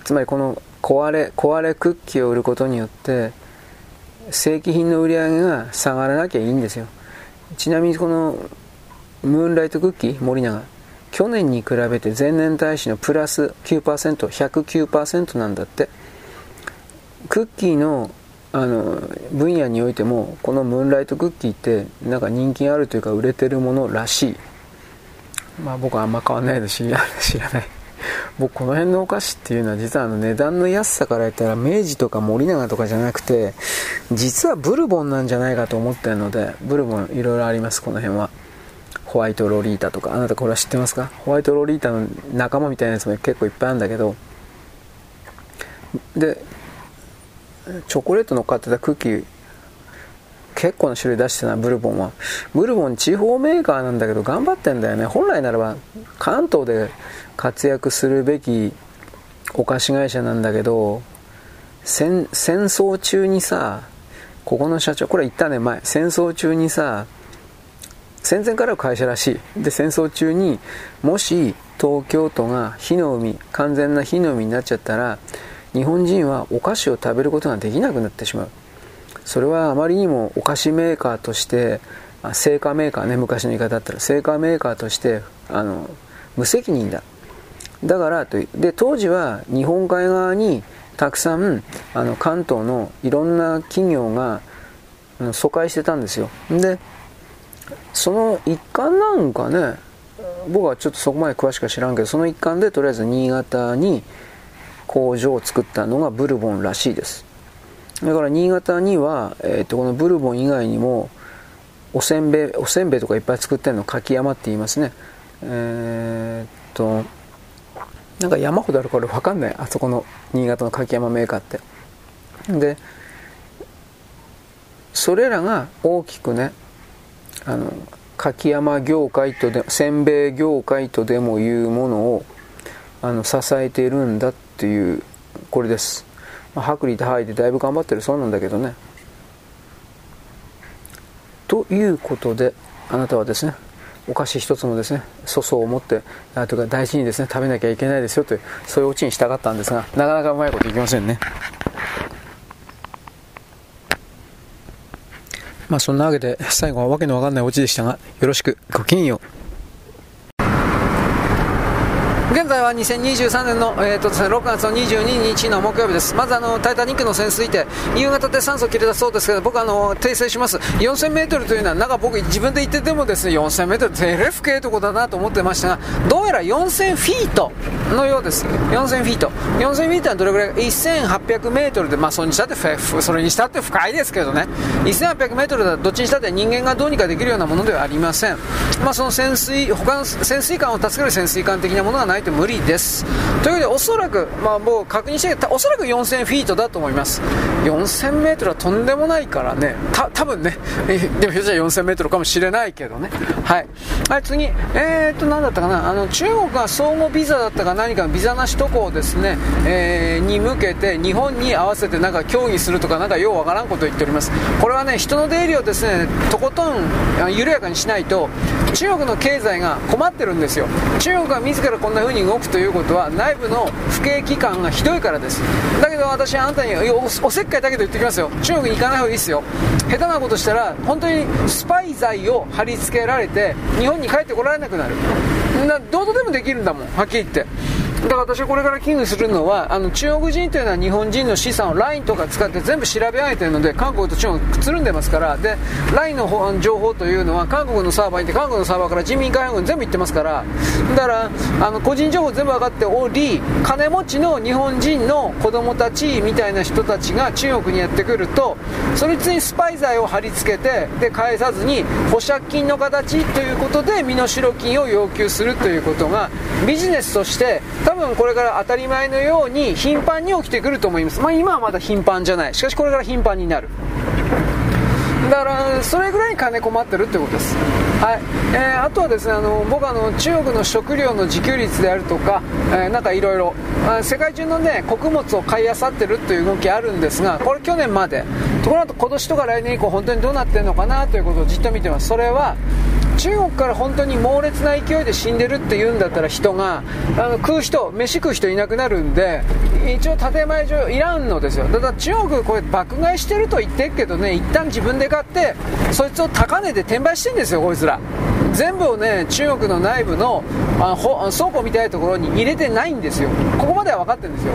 つまりこの壊れ壊れクッキーを売ることによって正規品の売り上げが下がらなきゃいいんですよ。ちなみにこのムーンライトクッキー森永。去年に比べて前年対比のプラス 9%109% なんだって。クッキーのあの分野においてもこのムーンライトクッキーってなんか人気あるというか売れてるものらしい。まあ僕はあんま変わんないですし 知らない。僕この辺のお菓子っていうのは実はあの値段の安さから言ったら明治とか森永とかじゃなくて実はブルボンなんじゃないかと思ってるのでブルボンいろいろありますこの辺は。ホワイトロリータとか。あなたこれは知ってますか？ホワイトロリータの仲間みたいなやつも結構いっぱいあるんだけど。でチョコレート乗っかってたクッキー結構な種類出してたなブルボンは。ブルボン地方メーカーなんだけど頑張ってんだよね。本来ならば関東で活躍するべきお菓子会社なんだけど戦争中にさここの社長これ言ったね前。戦争中にさ戦前からの会社らしい。で戦争中にもし東京都が火の海完全な火の海になっちゃったら日本人はお菓子を食べることができなくなってしまう。それはあまりにもお菓子メーカーとして製菓メーカーね昔の言い方だったら。製菓メーカーとしてあの無責任だ。だからとで当時は日本海側にたくさんあの関東のいろんな企業が疎開してたんですよ。でその一環なんかね僕はちょっとそこまで詳しくは知らんけどその一環でとりあえず新潟に工場を作ったのがブルボンらしいです。だから新潟には、えー、とこのブルボン以外にもおせんべいおせんべいとかいっぱい作ってるの柿山って言いますね。えー、っとなんか山ほどあるから分かんない。あそこの新潟の柿山メーカーって。でそれらが大きくねあの柿山業界とでせんべい業界とでもいうものをあの支えているんだっていうこれです、まあ、薄利多売でだいぶ頑張ってるそうなんだけどね。ということであなたはですねお菓子一つもですね粗相を持ってあとか大事にですね食べなきゃいけないですよというそういうオチにしたかったんですがなかなかうまいこといきませんね。まあそんなわけで最後はわけのわかんないオチでしたがよろしくごきげんよう。現在は2023年の、えーとですね、6月の22日の木曜日です。まずあの、タイタニックの潜水艇、夕方で酸素切れたそうですけど、僕あの、訂正します。4000メートルというのは、なんか僕自分で言っててもですね、4000メートルって LF 系とこだなと思ってましたが、どうやら4000フィートのようです。4000フィート。4000フィートはどれぐらい ?1800 メートルで、まあそれにしたってそれにしたって深いですけどね。1800メートルだどっちにしたって人間がどうにかできるようなものではありません。まあその潜水、他の潜水艦を助ける潜水艦的なものがないと無理です。というわけで、おそらく、まあもう確認して、おそらく4000フィートだと思います。4000メートルはとんでもないからね、た多分ね、えでもひょっとしたら4000メートルかもしれないけどね。はい。はい、次、えー、っと、なんだったかな、あの、中国が相互ビザだったか何かのビザなし渡航ですね、えー、に向けて日本に合わせてなんか協議するとか、なんかようわからんことを言っております。これはね、人の出入りをですね、とことん緩やかにしないと、中国の経済が困ってるんですよ。中国が自らこんな風に動くということは内部の不景気感がひどいからです。だけど私あなたにおせっかいだけど言ってきますよ。中国に行かない方がいいですよ。下手なことしたら本当にスパイ罪を貼り付けられて日本に帰ってこられなくなる。などうとでもできるんだもん。はっきり言って。だから私はこれから危惧するのは、あの中国人というのは日本人の資産を LINE とか使って全部調べ上げてるので、韓国と中国くつるんでますから、で、LINE の情報というのは韓国のサーバーに行って、韓国のサーバーから人民解放軍全部行ってますから、だから、あの個人情報全部分かっており、金持ちの日本人の子供たちみたいな人たちが中国にやってくると、それにスパイ罪を貼り付けて、で、返さずに保釈金の形ということで身代金を要求するということが、ビジネスとして多多分これから当たり前のように頻繁に起きてくると思います。まあ今はまだ頻繁じゃない。しかしこれから頻繁になる。だからそれぐらい金困ってるってことです、はいえー、あとはですねあの僕あの中国の食料の自給率であるとか、えー、なんかいろいろ世界中のね穀物を買い漁ってるという動きあるんですがこれ去年までところが今年とか来年以降本当にどうなってるのかなということをじっと見てますそれは中国から本当に猛烈な勢いで死んでるって言うんだったら人があの食う人飯食う人いなくなるんで一応建前上いらんのですよ。ただ中国これ爆買いしてると言ってるけどね一旦自分で買ってそいつを高値で転売してんですよこいつら。全部をね中国の内部のあ倉庫みたいなところに入れてないんですよ。ここまでは分かってるんですよ。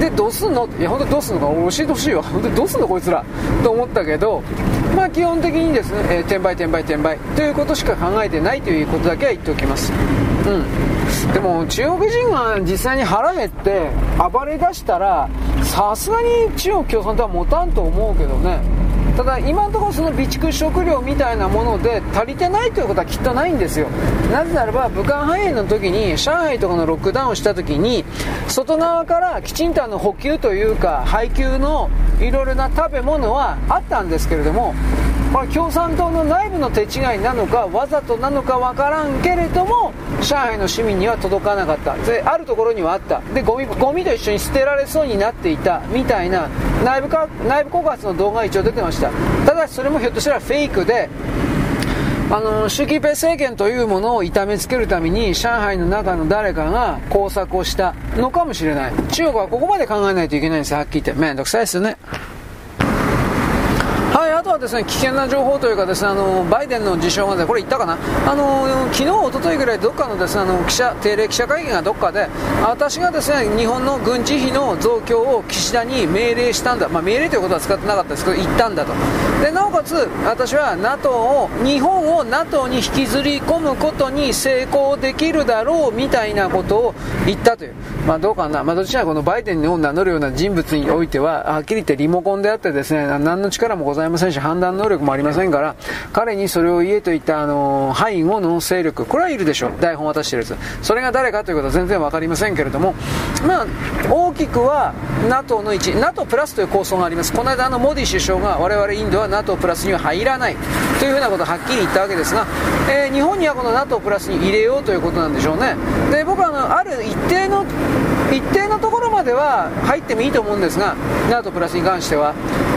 でどうすんの？いや本当どうすんのか？教えてほしいわ。本当どうすんの？こいつら。と思ったけどまあ基本的にですね、えー、転売転売転売。ということしか考えてないということだけは言っておきます。うん。でも中国人が実際に腹減って暴れ出したらさすがに中国共産党は持たんと思うけどね。ただ今のところその備蓄食料みたいなもので足りてないということはきっとないんですよ。なぜならば武漢肺炎の時に上海とかのロックダウンをした時に外側からきちんとあの補給というか配給のいろいろな食べ物はあったんですけれどもこれ共産党の内部の手違いなのかわざとなのかわからんけれども上海の市民には届かなかった。であるところにはあった。でゴミゴミと一緒に捨てられそうになっていた。みたいな内部か内部告発の動画が一応出てました。ただしそれもひょっとしたらフェイクであの習近平政権というものを痛めつけるために上海の中の誰かが工作をしたのかもしれない。中国はここまで考えないといけないんですよ。はっきり言って。めんどくさいですよね、とはですね危険な情報というかですねあのバイデンの事象が、ね、これ言ったかな？あの昨日、一昨日ぐらいどっかのですねあの記者定例記者会見がどっかで私がですね日本の軍事費の増強を岸田に命令したんだ、まあ、命令ということは使ってなかったですけど言ったんだと。でなおかつ私は NATO を日本を NATO に引きずり込むことに成功できるだろうみたいなことを言ったという、まあ、どうかな、まあ、どちらかこのバイデンを名乗るような人物においてははっきり言ってリモコンであってですね何の力もございませんし、判断能力もありませんから、彼にそれを言えといった、あの、背後の勢力、これはいるでしょう。台本渡してるやつ。それが誰かということは全然わかりませんけれども、まあ、大きくは NATO の位置、NATO プラスという構想があります。この間、あの、モディ首相が我々インドは NATO プラスには入らないというふうなことをはっきり言ったわけですが、えー、日本にはこの NATO プラスに入れようということなんでしょうね。で、僕はあの、ある一定の一定のところまでは入ってもいいと思うんですが NATO プラスに関しては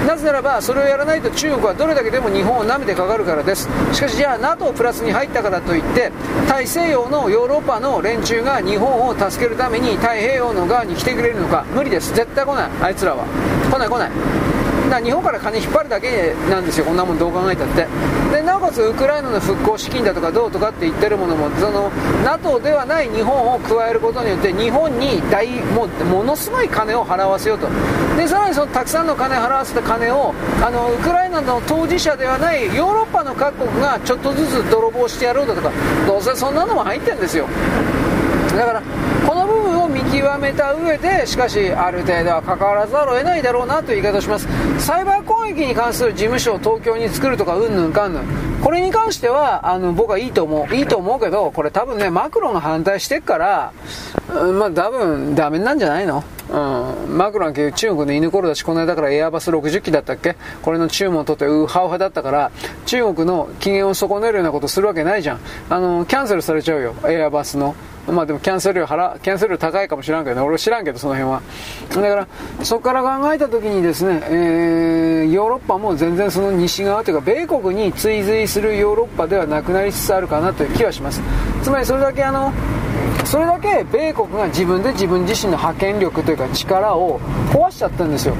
なぜならばそれをやらないと中国はどれだけでも日本を舐めてかかるからです。しかしじゃあ NATO プラスに入ったからといって大西洋のヨーロッパの連中が日本を助けるために太平洋の側に来てくれるのか？無理です。絶対来ない。あいつらは。来ない来ない。だ日本から金引っ張るだけなんですよ、こんなもんどう考えたって。でなおかつウクライナの復興資金だとかどうとかって言ってるものも、その NATO ではない日本を加えることによって、日本に大もうものすごい金を払わせようと、でさらにそのたくさんの金払わせた金をあのウクライナの当事者ではないヨーロッパの各国がちょっとずつ泥棒してやろうだとか、どうせそんなのも入ってるんですよ。だからこの部分極めた上でしかしある程度は関わらざるを得ないだろうなという言い方をします。サイバー攻撃に関する事務所を東京に作るとかうんぬんかんぬん。これに関してはあの僕はいいと思ういいと思うけどこれ多分ねマクロンが反対してっから、うん、まあ多分ダメなんじゃないの？うん、マクロンは中国の犬頃だし、この間からエアバス60機だったっけ？これの注文を取ってウハウハだったから、中国の機嫌を損ねるようなことするわけないじゃん。あの、キャンセルされちゃうよ、エアバスの。まあでもキャンセル料払、キャンセル料高いかもしれんけどね、俺知らんけど、その辺は。だから、そこから考えたときにですね、えー、ヨーロッパも全然その西側というか、米国に追随するヨーロッパではなくなりつつあるかなという気はします。つまりそれだけあの、それだけ米国が自分で自分自身の覇権力というか力を壊しちゃったんですよ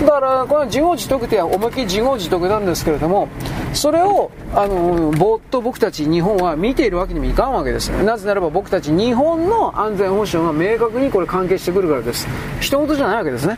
だからこの自業自得って思いっきり自業自得なんですけれどもそれをあのぼーっと僕たち日本は見ているわけにもいかんわけです。なぜならば僕たち日本の安全保障が明確にこれ関係してくるからです。人事じゃないわけですね。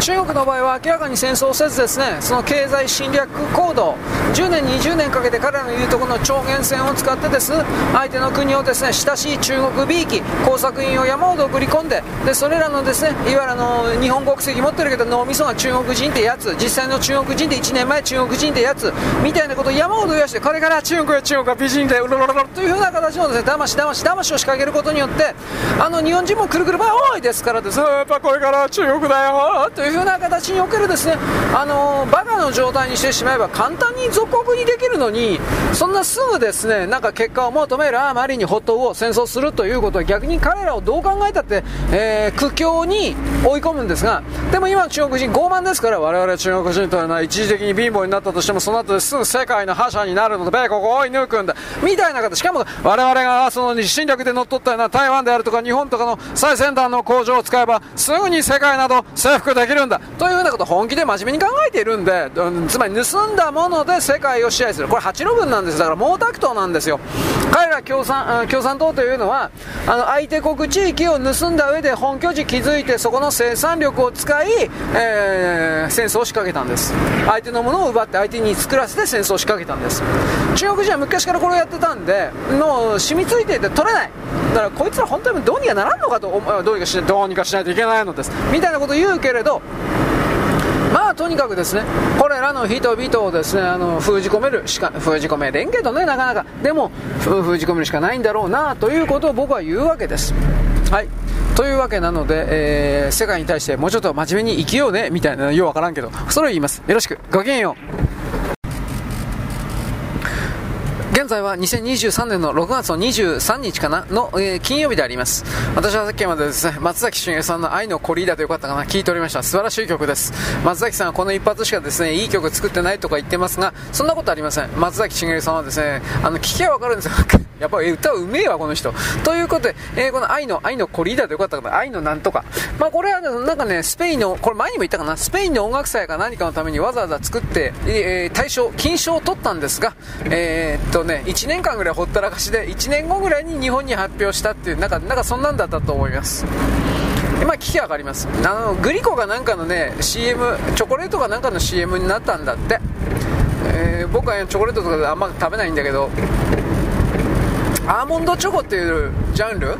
中国の場合は明らかに戦争せずですねその経済侵略行動10年20年かけて彼らの言うところの超限戦を使ってです。相手の国をですね親しい中国びいき工作員を山ほど送り込んででそれらのですねいわゆるの日本国籍持ってるけど脳みそが中国人ってやつ実際の中国人で1年前中国人ってやつみたいなことを山ほど増やしてこれから中国や中国は美人でうろろろというふうな形のですね騙し騙し騙しを仕掛けることによってあの日本人もくるくるば多いですからですやっぱこれから中国だよというふうな形におけるですねあのバカの状態にしてしまえば簡単に属国にできるのにそんなすぐですねなんか結果を求めるあまりにホットを戦争するということは逆に彼らをどう考えたって、えー、苦境に追い込むんですがでも今の中国人傲慢ですから我々中国人というのは一時的に貧乏になったとしてもその後ですぐ世界の覇者になるので米国を追い抜くんだみたいな形。しかも我々がその侵略で乗っ取ったような台湾であるとか日本とかの最先端の工場を使えばすぐに世界など征服できる。んだ。というようなことを本気で真面目に考えているんで、うん、つまり盗んだもので世界を支配する。これ8の分なんですだから毛沢東なんですよ。彼ら共産共産党というのはあの相手国地域を盗んだ上で本拠地築いてそこの生産力を使い、えー、戦争を仕掛けたんです。相手のものを奪って相手に作らせて戦争を仕掛けたんです。中国人は昔からこれをやってたんでもう染みついていて取れない。だからこいつら本当にどうにかならんのかとどうにかしどうにかしないといけないのです。みたいなことを言うけれどまあとにかくですねこれらの人々をですねあの封じ込めるしか封じ込めれんけどねなかなか。でも封じ込めるしかないんだろうなということを僕は言うわけです。はい。というわけなので、えー、世界に対してもうちょっと真面目に生きようねみたいなようわからんけどそれを言います。よろしく。ごきげんよう。現在は2023年の6月の23日かなの、えー、金曜日であります。私はさっきまでですね、松崎しげさんの愛のコリーダとよかったかな、聞いておりました。素晴らしい曲です。松崎さんはこの一発しかですね、いい曲作ってないとか言ってますが、そんなことありません。松崎しげさんはですね、あの、聞きゃわかるんですよ。やっぱり歌うめえわ、この人。ということで、えー、この愛の、愛のコリーダーでよかったかな、愛のなんとか。まあこれは、なんかね、スペインの、これ前にも言ったかな、スペインの音楽祭か何かのためにわざわざ作って、えー、大賞、金賞を取ったんですが、えー、っとね、1年間ぐらいほったらかしで、1年後ぐらいに日本に発表したっていう、なんか、なんかそんなんだったと思います。今聞き上がります。あのグリコがなんかのね CM チョコレートがなんかの CM になったんだって、えー、僕はチョコレートとかあんま食べないんだけどアーモンドチョコっていうジャンル？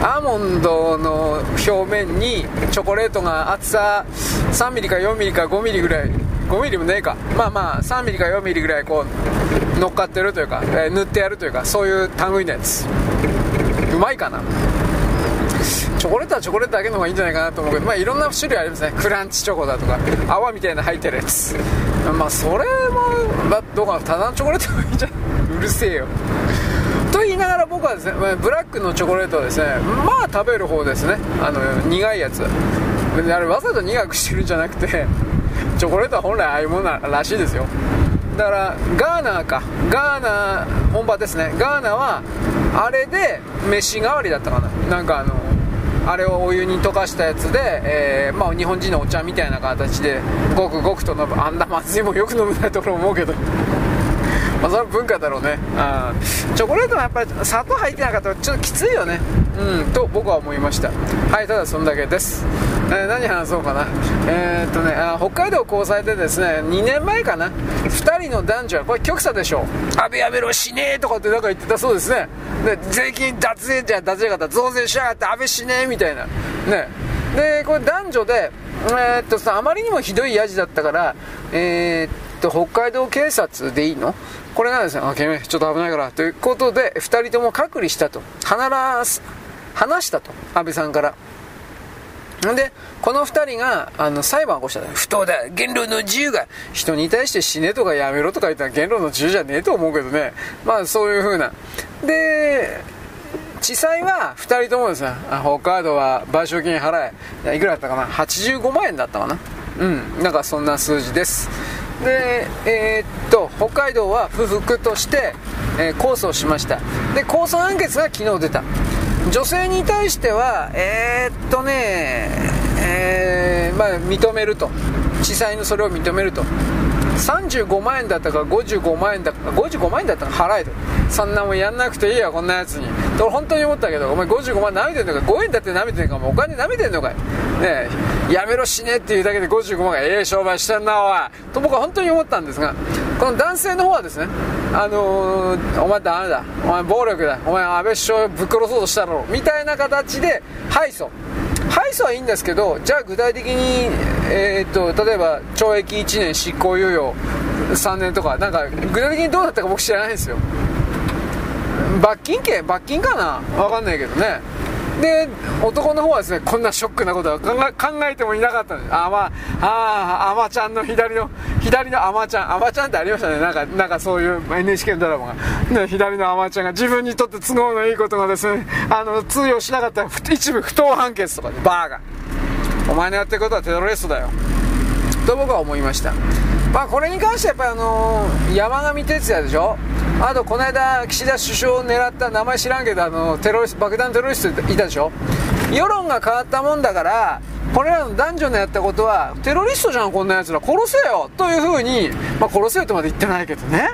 アーモンドの表面にチョコレートが厚さ 3mm か 4mm か 5mm ぐらい 5mm もねえか。まあまあ 3mm か 4mm ぐらいこう乗っかってるというか、えー、塗ってやるというかそういう類のやつ。うまいかな。チョコレートはチョコレートだけの方がいいんじゃないかなと思うけど、まあ、いろんな種類ありますね。クランチチョコだとか泡みたいな入ってるやつ。まあそれも、まあ、どうかただのチョコレートがいいんじゃ うるせえよ。と言いながら僕はですね、ブラックのチョコレートはですねまあ食べる方ですね。あの苦いやつ。あれわざと苦くしてるんじゃなくてチョコレートは本来ああいうものらしいですよ。だからガーナか。ガーナ本場ですね。ガーナはあれで飯代わりだったかな。なんかあのあれをお湯に溶かしたやつで、えー、まあ、日本人のお茶みたいな形でごくごくと飲む。あんなまずいもよく飲めないところ思うけど。まあ、それは文化だろうね。あチョコレートはやっぱり砂糖入ってなかったらちょっときついよね。うん。と僕は思いました。はいただそんだけです、えー、何話そうかな。えー、っとねあ北海道交際でですね2年前かな。2人の男女はこれ極左でしょ安倍やめろ死ねえとかってなんか言ってたそうですね。で税金脱税じゃ脱税方増税しやがって安倍死ねえみたいな。ね。でこれ男女でえー、っとさあまりにもひどいヤジだったからえー、っと北海道警察でいいの？これなんですよ、あ、君、ちょっと危ないから、ということで、2人とも隔離したと。話話したと、安倍さんから。で、この2人があの裁判を起こした。不当だ、言論の自由が、人に対して死ねとかやめろとか言ったら言論の自由じゃねえと思うけどね。まあそういう風な。で、地裁は2人ともですね、北海道は賠償金払え。いくらだったかな ?85 万円だったかな？うん、なんかそんな数字です。で、えー、っと、北海道は不服として、えー、控訴しました。で、控訴判決が昨日出た。女性に対しては、えー、っとね、えー、まあ、認めると地裁のそれを認めると35万円だったか55万円だったか55万円だったか払えと。そんなもんやんなくていいやこんなやつに。と本当に思ったけどお前55万舐めてんのか5円だって舐めてんのかお金舐めてんのかねえやめろ死ねっていうだけで55万がええ商売してんなおい。と僕は本当に思ったんですがこの男性の方はですねあのー、お前ダメだ。お前暴力だ。お前安倍首相ぶっ殺そうとしたろみたいな形で敗訴。敗訴はいいんですけどじゃあ具体的に、えー、っと例えば懲役1年執行猶予3年とかなんか具体的にどうだったか僕知らないんですよ。罰金刑？罰金かな？分かんないけどね。で男の方はですねこんなショックなことは考えてもいなかった。んですあまあああまちゃんの左の左のあまちゃん。あまちゃんってありましたね。なんかなんかそういう NHK のドラマが、ね、左のあまちゃんが自分にとって都合のいいことがですねあの通用しなかったら一部不当判決とかでバーが。お前のやってることはテロリストだよ。と僕は思いました。まあこれに関してやっぱりあのー、山上徹也でしょ？あとこの間岸田首相を狙った名前知らんけどあのテロリス爆弾テロリストいたでしょ？世論が変わったもんだからこれらの男女のやったことはテロリストじゃんこんなやつら殺せよ！というふうに、まあ、殺せよとまで言ってないけどね。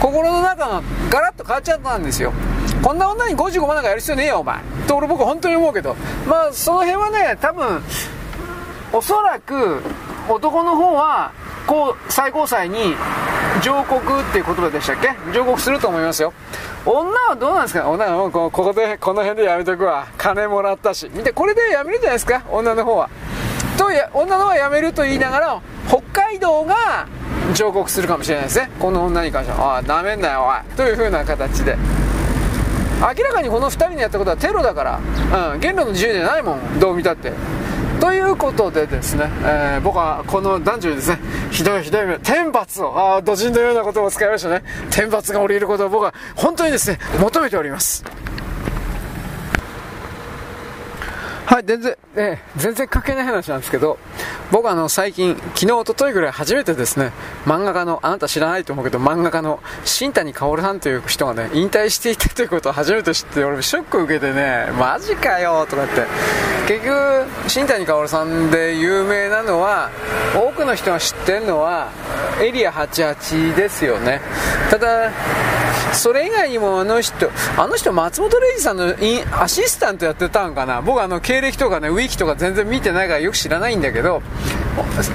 心の中がガラッと変わっちゃったんですよ。こんな女に55万なんかやる必要ねえよお前。と俺僕本当に思うけど。まあその辺はね多分おそらく男の方はこう最高裁に上告っていう言葉でしたっけ？上告すると思いますよ。女はどうなんですか？女はもうここでこの辺でやめとくわ。金もらったし。見てこれでやめるじゃないですか？女の方は。とや女の方はやめると言いながら北海道が上告するかもしれないですね。この女に関しては。ああなめんなよおい。という風な形で。明らかにこの2人のやったことはテロだから、うん、言論の自由じゃないもん。どう見たって。ということでですね、えー、僕はこの男女にですね、ひどいひどい目、天罰を、ああ、土人のようなことを使いましたね。天罰が降りることを僕は本当にですね、求めております。はい、全然、えー、全然関係ない話なんですけど、僕あの、最近、昨日、おとといぐらい初めてですね、漫画家の、あなた知らないと思うけど、漫画家の新谷薫さんという人がね、引退していたということを初めて知って、俺ショックを受けてね、マジかよとかって、結局、新谷薫さんで有名なのは、多くの人が知ってるのは、エリア88ですよね。ただ、それ以外にもあの人、あの人松本零士さんのアシスタントやってたんかな？僕あの経歴とかね、ウィキとか全然見てないからよく知らないんだけど、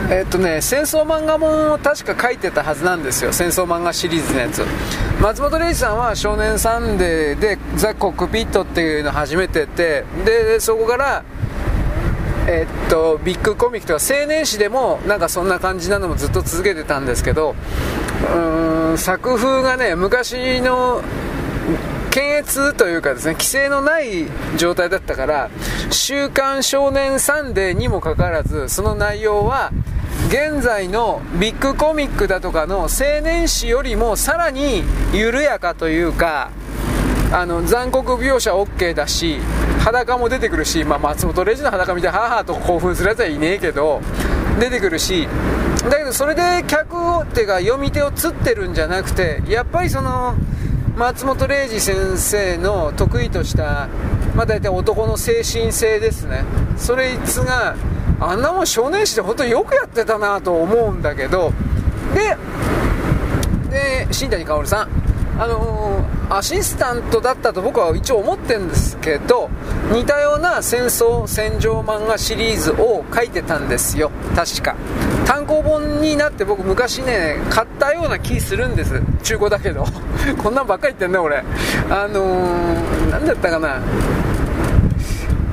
えっとね、戦争漫画も確か書いてたはずなんですよ。戦争漫画シリーズのやつ。松本零士さんは少年サンデーでザ・コックピットっていうのを始めてて、で、そこから、えー、っとビッグコミックとか青年誌でもなんかそんな感じなのもずっと続けてたんですけどうん作風がね昔の検閲というかですね規制のない状態だったから「週刊少年サンデー」にもかかわらずその内容は現在のビッグコミックだとかの青年誌よりもさらに緩やかというかあの残酷描写 OK だし裸も出てくるし、まあ、松本零士の裸見てハーハと興奮するやつはいねえけど出てくるしだけどそれで客をってか読み手を釣ってるんじゃなくてやっぱりその松本零士先生の得意とした、まあ、大体男の精神性ですね。それいつがあんなもん少年誌で本当によくやってたなと思うんだけどでで新谷薫さん。あのー、アシスタントだったと僕は一応思ってるんですけど似たような戦争戦場漫画シリーズを書いてたんですよ。確か。単行本になって僕昔ね買ったような気するんです。中古だけど。こんなんばっかり言ってんね俺。あのー、何だったかな。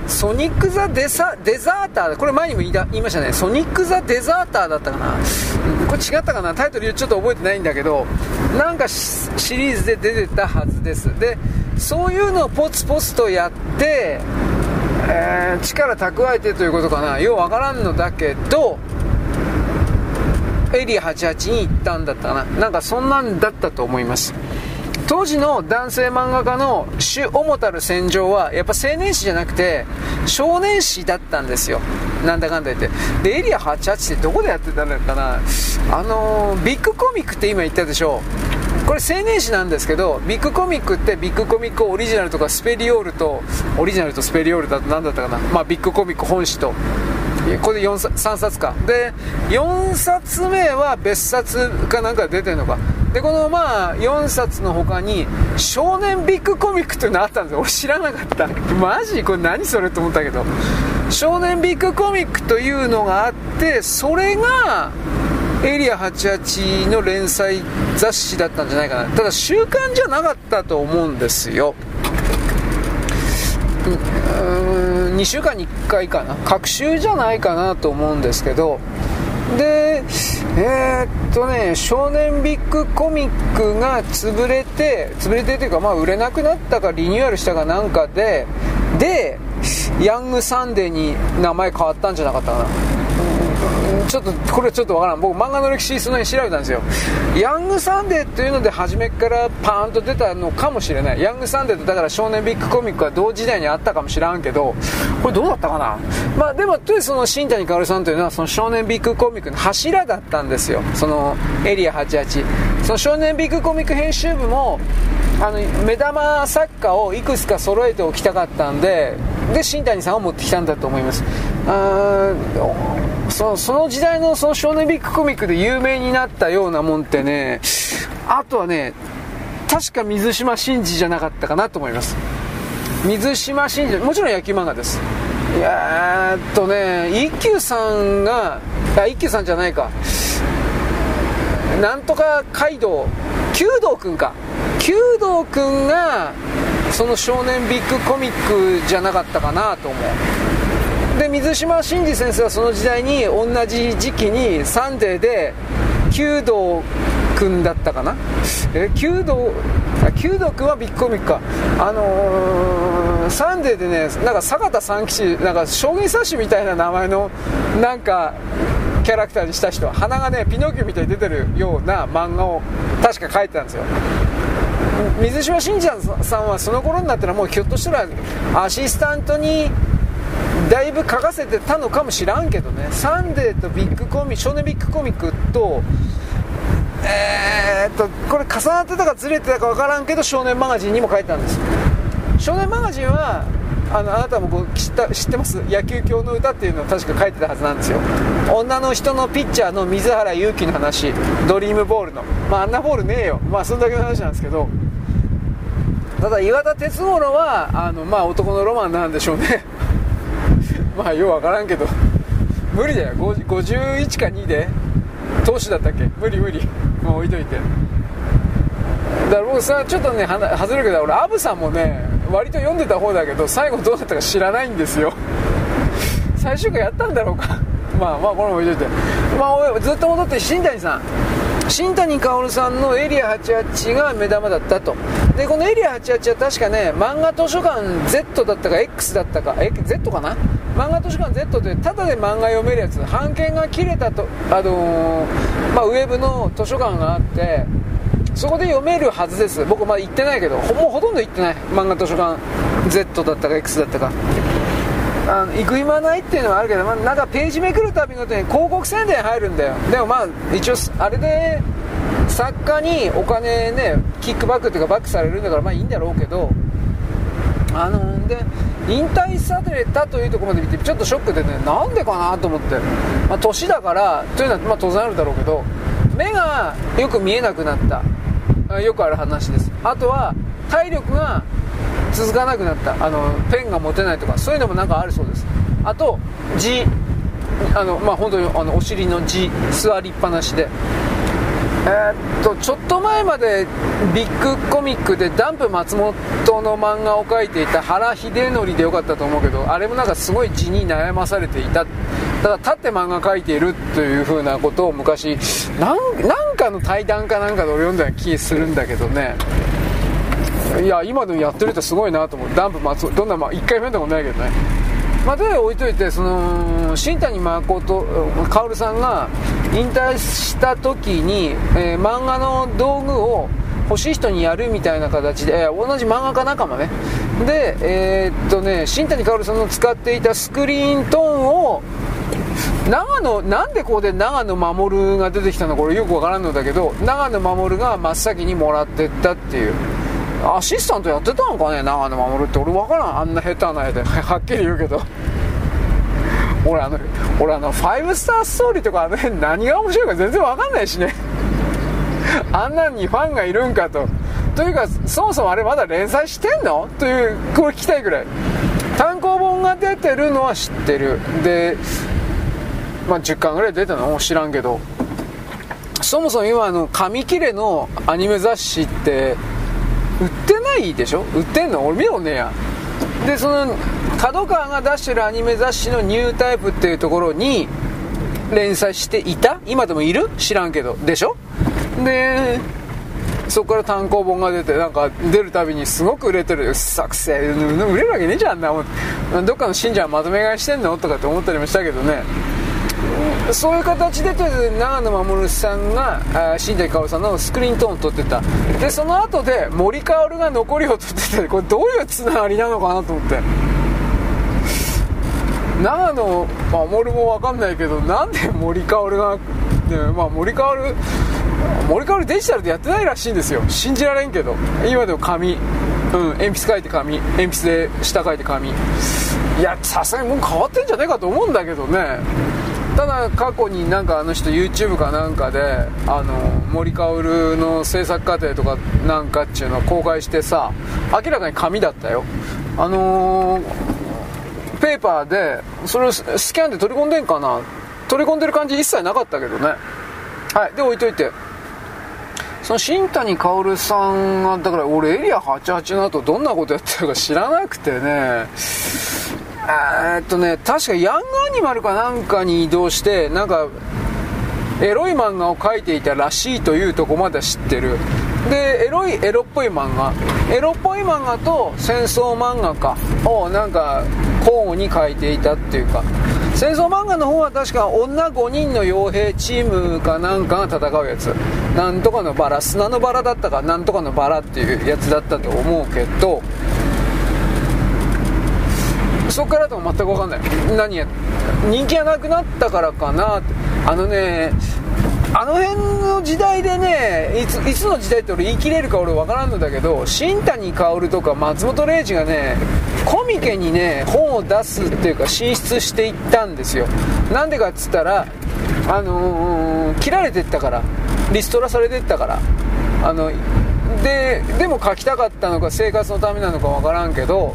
ソニック・ザデザ・デザーター、これ前にも言いましたね、ソニック・ザ・デザーターだったかな、これ違ったかな、タイトルちょっと覚えてないんだけど、なんかシリーズで出てたはずです。で、そういうのをポツポツとやって、えー、力蓄えてということかな、ようわからんのだけど、エリア88に行ったんだったかな、なんかそんなんだったと思います。当時の男性漫画家の主主たる戦場はやっぱ青年誌じゃなくて少年誌だったんですよ。なんだかんだ言って。でエリア88ってどこでやってたのかなあのー、ビッグコミックって今言ったでしょこれ青年誌なんですけどビッグコミックってビッグコミックオリジナルとかスペリオールとオリジナルとスペリオールだと何だったかな。まあビッグコミック本誌と。これで4 3冊か。で4冊目は別冊かなんか出てるのか。でこのまあ4冊の他に少年ビッグコミックっていうのあったんですよ。俺知らなかった。マジこれ何それと思ったけど。少年ビッグコミックというのがあってそれがエリア88の連載雑誌だったんじゃないかな。ただ週刊じゃなかったと思うんですよ。2週間に1回かな。隔週じゃないかなと思うんですけど。でえー、っとね少年ビッグコミックが潰れて潰れてというかまあ売れなくなったかリニューアルしたかなんかででヤングサンデーに名前変わったんじゃなかったかな。ちょっとこれちょっとわからん。僕漫画の歴史その辺調べたんですよ。ヤングサンデーっていうので初めからパーンと出たのかもしれない。ヤングサンデーってだから少年ビッグコミックは同時代にあったかもしらんけどこれどうだったかな？まあでもとりあえずその新谷薫さんというのはその少年ビッグコミックの柱だったんですよ。そのエリア88その少年ビッグコミック編集部もあの目玉作家をいくつか揃えておきたかったんでで新谷さんを持ってきたんだと思います。あそその時代のその少年ビッグコミックで有名になったようなもんってねあとはね確か水島新司じゃなかったかなと思います。水島新司もちろん野球漫画です。いやーっとね一休さんがあ一休さんじゃないか。なんとか街道弓道くんか。弓道くんがその少年ビッグコミックじゃなかったかなと思う。で水島新司先生はその時代に同じ時期に「サンデー」で弓道くんだったかな？え弓道弓道くんはビッグコミックか。あのー、サンデーでねなんか坂田三吉なんか将棋指しみたいな名前のなんかキャラクターにした人鼻がねピノキオみたいに出てるような漫画を確か書いてたんですよ。水島新司さんはその頃になったらもうひょっとしたらアシスタントにだいぶ書かせてたのかもしらんけどね。サンデーとビッグコミ少年ビッグコミックとえー、っとこれ重なってたかずれてたか分からんけど少年マガジンにも書いてたんです少年マガジンはあのあなたも知った知ってます？野球教の歌っていうのを確か書いてたはずなんですよ。女の人のピッチャーの水原勇気の話。ドリームボールの。まああんなボールねえよ。まあそんだけの話なんですけど。ただ岩田哲五郎はあのまあ男のロマンなんでしょうね。まあようわからんけど。無理だよ。51か2で。投手だったっけ？無理無理。もう置いといて。だから僕さちょっとね外れるけど俺アブさんもね割と読んでた方だけど最後どうなったか知らないんですよ。最終回やったんだろうか。まあまあこれも置いといて。まあずっと戻って新谷さん。新谷薫さんのエリア88が目玉だったと。でこのエリア88は確かね漫画図書館 Z だったか X だったかえ Z かな？漫画図書館 Z ってただで漫画読めるやつ。版権が切れたと、あのー、まあ、ウェブの図書館があってそこで読めるはずです。僕まだ行ってないけどもうほとんど行ってない。漫画図書館 Z だったか X だったか。あの行く暇ないっていうのはあるけど、まあ、なんかページめくるたびごとに広告宣伝入るんだよ。でもまあ一応あれで作家にお金ねキックバックっていうかバックされるんだからまあいいんだろうけどあので引退されたというところまで見てちょっとショックでねなんでかなと思って、まあ、年だからというのは、まあ、当然あるだろうけど目がよく見えなくなった。よくある話です。あとは体力が続かなくなった。あのペンが持てないとかそういうのもなんかあるそうです。あと字。あのまあ本当にあのお尻の字座りっぱなしで。えー、っとちょっと前までビッグコミックでダンプ松本の漫画を描いていた原秀則でよかったと思うけどあれもなんかすごい字に悩まされていた。ただ立って漫画描いているというふうなことを昔なんかの対談かなんかで俺読んだ気するんだけどね。いや今でもやってるってすごいなと思う。ダンプ松どんなまあ1回目でもないけどね。まあ、と置いといてその新谷誠薫さんが引退した時に、えー、漫画の道具を欲しい人にやるみたいな形で、えー、同じ漫画家仲間ね。でえー、っとね新谷薫さんの使っていたスクリーントーンを長野なんでここで長野守が出てきたのこれよくわからんのだけど長野守が真っ先にもらってったっていう。アシスタントやってたのかね長野守って。俺わからん。あんな下手な絵で はっきり言うけど。俺あの俺あのファイブスターストーリーとかあの辺何が面白いか全然わかんないしね。あんなにファンがいるんかと。というかそもそもあれまだ連載してんの？というこれ聞きたいぐらい。単行本が出てるのは知ってる。でまあ10巻ぐらい出たの？も知らんけど。そもそも今あの紙切れのアニメ雑誌って売ってないでしょ？売ってんの？俺見ろねや。でその角川が出してるアニメ雑誌のニュータイプっていうところに連載していた？今でもいる？知らんけど。でしょ？でそこから単行本が出てなんか出るたびにすごく売れてる。作成売れるわけねえじゃんな。どっかの信者はまとめ買いしてんの？とかって思ったりもしたけどね。そういう形でとりあえず長野守さんが新谷薫さんのスクリーントーンを撮ってた。でその後で森薫が残りを撮っててこれどういうつながりなのかなと思って。長野守も分かんないけどなんで森薫が、ねまあ、森薫森薫デジタルでやってないらしいんですよ。信じられんけど。今でも紙。うん鉛筆書いて紙。鉛筆で下書いて紙。いやさすがにもう変わってんじゃねえかと思うんだけどね。ただ過去になんかあの人 YouTube かなんかであの森薫の制作過程とかなんかっていうのを公開してさ明らかに紙だったよ。あのー、ペーパーでそれをスキャンで取り込んでんかな？取り込んでる感じ一切なかったけどね。はいで置いといて。その新谷薫さんがだから俺エリア88の後どんなことやってるか知らなくてね。え、っとね確かヤングアニマルかなんかに移動してなんかエロい漫画を描いていたらしいというとこまで知ってる。でエロいエロっぽい漫画。エロっぽい漫画と戦争漫画かをなんか交互に描いていたっていうか。戦争漫画の方は確か女5人の傭兵チームかなんかが戦うやつ。なんとかのバラ砂のバラだったかなんとかのバラっていうやつだったと思うけどそこからだと全く分かんない。何や人気がなくなったからかなって。あのねあの辺の時代でねいついつの時代って俺言い切れるか俺分からんのだけど新谷薫とか松本零士がねコミケにね本を出すっていうか進出していったんですよ。なんでかっつったらあのー、切られてったから。リストラされてったから。あのででも書きたかったのか生活のためなのか分からんけど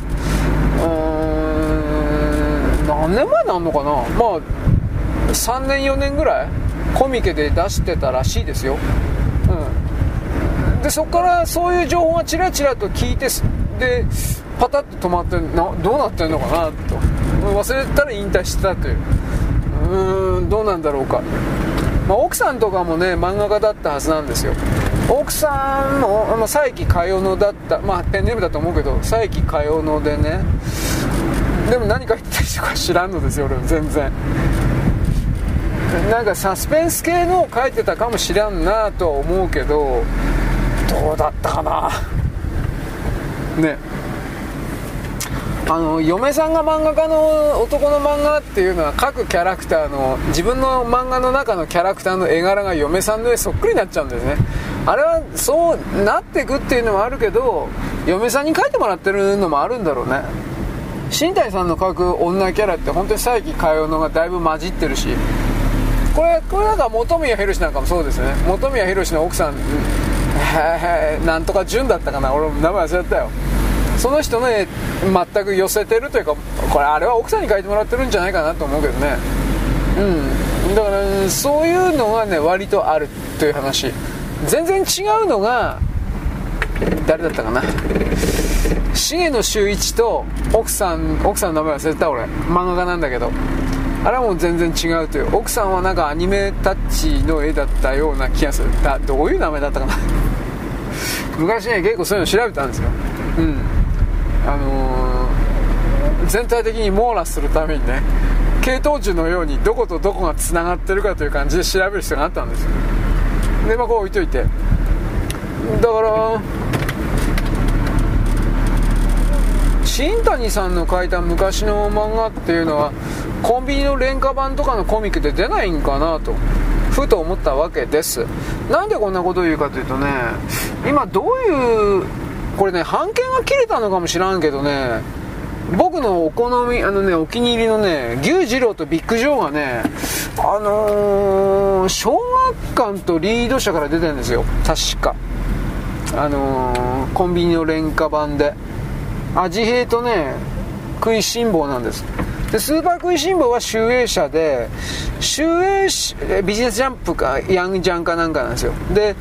うーん。何年前なんのかな？まあ3年4年ぐらい？コミケで出してたらしいですよ、うん、でそこからそういう情報がちらちらと聞いてでパタッと止まってなどうなってんのかな？と。忘れたら引退してたという。うーんどうなんだろうか、まあ、奥さんとかもね漫画家だったはずなんですよ。奥さんも、佐伯かよのだったまあペンネームだと思うけど佐伯かよのでねでも何書いてた人か知らんのですよ俺全然。なんかサスペンス系のを書いてたかもしらんなとは思うけどどうだったかな。ね。あの嫁さんが漫画家の男の漫画っていうのは各キャラクターの自分の漫画の中のキャラクターの絵柄が嫁さんの絵そっくりになっちゃうんですね。あれはそうなっていくっていうのもあるけど嫁さんに描いてもらってるのもあるんだろうね。新谷さんの描く女キャラって本当に佐伯かよのがだいぶ混じってるしこれこれなんか本宮宏なんかもそうですね。本宮宏の奥さん なんとか純だったかな。俺も名前忘れたよ。その人の絵全く寄せてるというかこれあれは奥さんに描いてもらってるんじゃないかなと思うけどね。うん。だからそういうのがね割とあるという話。全然違うのが誰だったかな？重野修一と奥さん奥さんの名前忘れた俺。漫画家なんだけど。あれはもう全然違うという。奥さんはなんかアニメタッチの絵だったような気がする。だどういう名前だったかな？昔ね結構そういうの調べたんですよ。うん。あのー、全体的に網羅するためにね系統樹のようにどことどこがつながってるかという感じで調べる必要があったんですよ。でまあこう置いといて。だから新谷さんの書いた昔の漫画っていうのはコンビニの廉価版とかのコミックで出ないんかなとふと思ったわけですなんでこんなことを言うかというとね今どういうこれね版権が切れたのかもしらんけどね僕のお好み、あのね、お気に入りのね、牛二郎とビッグジョーがね、あのー、小学館とリード社から出てるんですよ、確か。あのー、コンビニの廉価版で。味平とね、食いしん坊なんです。で、スーパー食いしん坊は集英社で、集英ビジネスジャンプか、ヤングジャンかなんかなんですよ。で、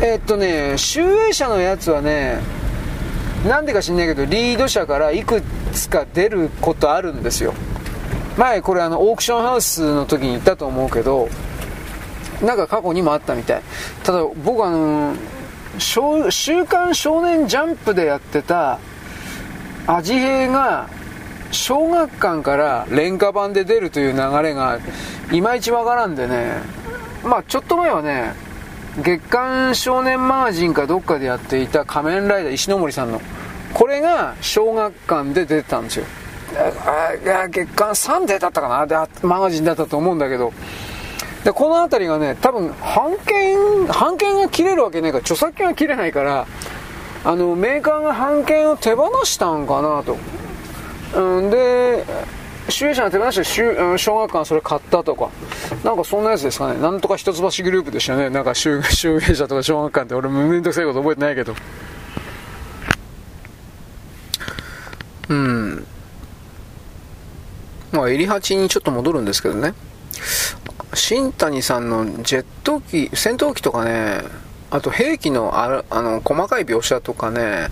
えー、っとね、集英社のやつはね、なんでか知んないけど、リード社からいくつか出ることあるんですよ。前これあのオークションハウスの時に言ったと思うけど、なんか過去にもあったみたい。ただ僕あの、週刊少年ジャンプでやってた味平が小学館から廉価版で出るという流れがいまいちわからんでね、まあちょっと前はね、月刊少年マガジンかどっかでやっていた仮面ライダー石森さんの、これが小学館で出てたんですよ。月刊3でだったかな。でマガジンだったと思うんだけど、でこの辺りがね、多分版権、版権が切れるわけないから、著作権が切れないから、あのメーカーが版権を手放したんかなと。うん、で、集英社が手放して小学館それ買ったとか、なんかそんなやつですかね。なんとか一橋グループでしたね。なんか集英社とか小学館って俺めんどくさいこと覚えてないけど。うん。まあ、エリハチにちょっと戻るんですけどね。新谷さんのジェット機、戦闘機とかね、あと兵器のああの細かい描写とかね、やっ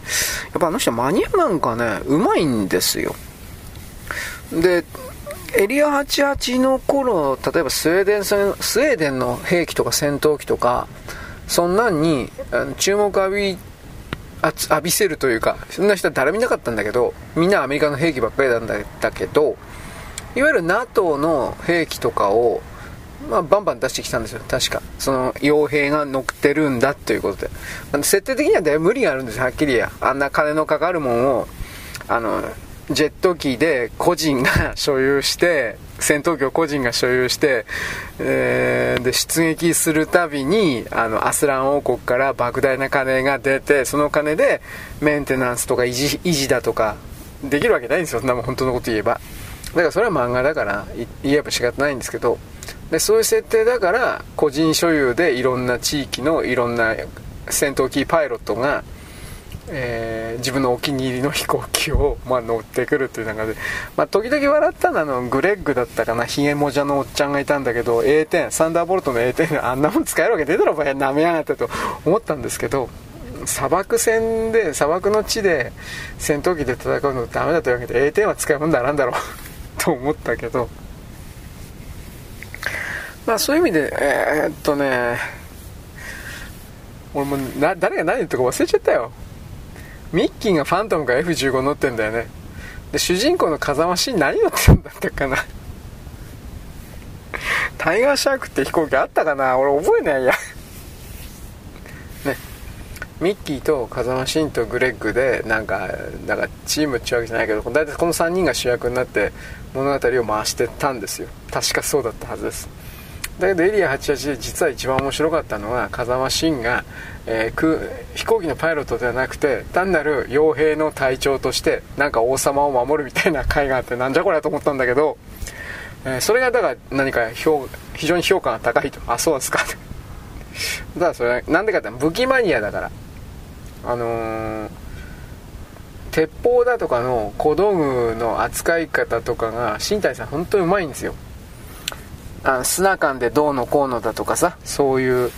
ぱあの人マニアなんかね、うまいんですよ。で、エリア88の頃、例えばスウェーデンスウェーデンの兵器とか戦闘機とか、そんなんに注目浴び浴びせるというか、そんな人は誰もいなかったんだけど、みんなアメリカの兵器ばっかりなんだけど、いわゆる NATO の兵器とかを、まあ、バンバン出してきたんですよ、確か。その、傭兵が乗ってるんだということで。あ設定的にはだいぶ無理があるんですよ、はっきりや。あんな金のかかるもんを、あの、ジェット機で個人が 所有して、戦闘機を個人が所有して、えー、で、出撃するたびに、あの、アスラン王国から莫大な金が出て、その金でメンテナンスとか維持維持だとか、できるわけないんですよ、そんなもん本当のこと言えば。だからそれは漫画だから、言えば仕方ないんですけど、で、そういう設定だから、個人所有でいろんな地域のいろんな戦闘機パイロットが、えー、自分のお気に入りの飛行機を、まあ、乗ってくるっていう中で、まあ、時々笑ったのはあのグレッグだったかなヒゲもじゃのおっちゃんがいたんだけど A10 サンダーボルトの A10 あんなもん使えるわけねえだろお前なめやがってと思ったんですけど砂漠戦で砂漠の地で戦闘機で戦うのダメだというわけで A10 は使うもんだなんだろうと思ったけどまあそういう意味でえー、っとね俺もな誰が何言ったか忘れちゃったよ。ミッキーがファントムか F15 乗ってんだよね。で主人公の風間シーン何乗ってんだったかな。タイガーシャークって飛行機あったかな。俺覚えないや。ね。ミッキーと風間シンとグレッグでなんかなんかチームっちゅうわけじゃないけど大体この3人が主役になって物語を回してたんですよ。確かそうだったはずです。だけどエリア88で実は一番面白かったのは風間慎が、えー、飛行機のパイロットではなくて単なる傭兵の隊長としてなんか王様を守るみたいな回があってなんじゃこれと思ったんだけど、えー、それがだから何か評非常に評価が高いと。あそうですか。だからそれなんでかって武器マニアだから。あのー、鉄砲だとかの小道具の扱い方とかが新谷さん本当にうまいんですよ。あ砂感でどうのこうのだとかさそういう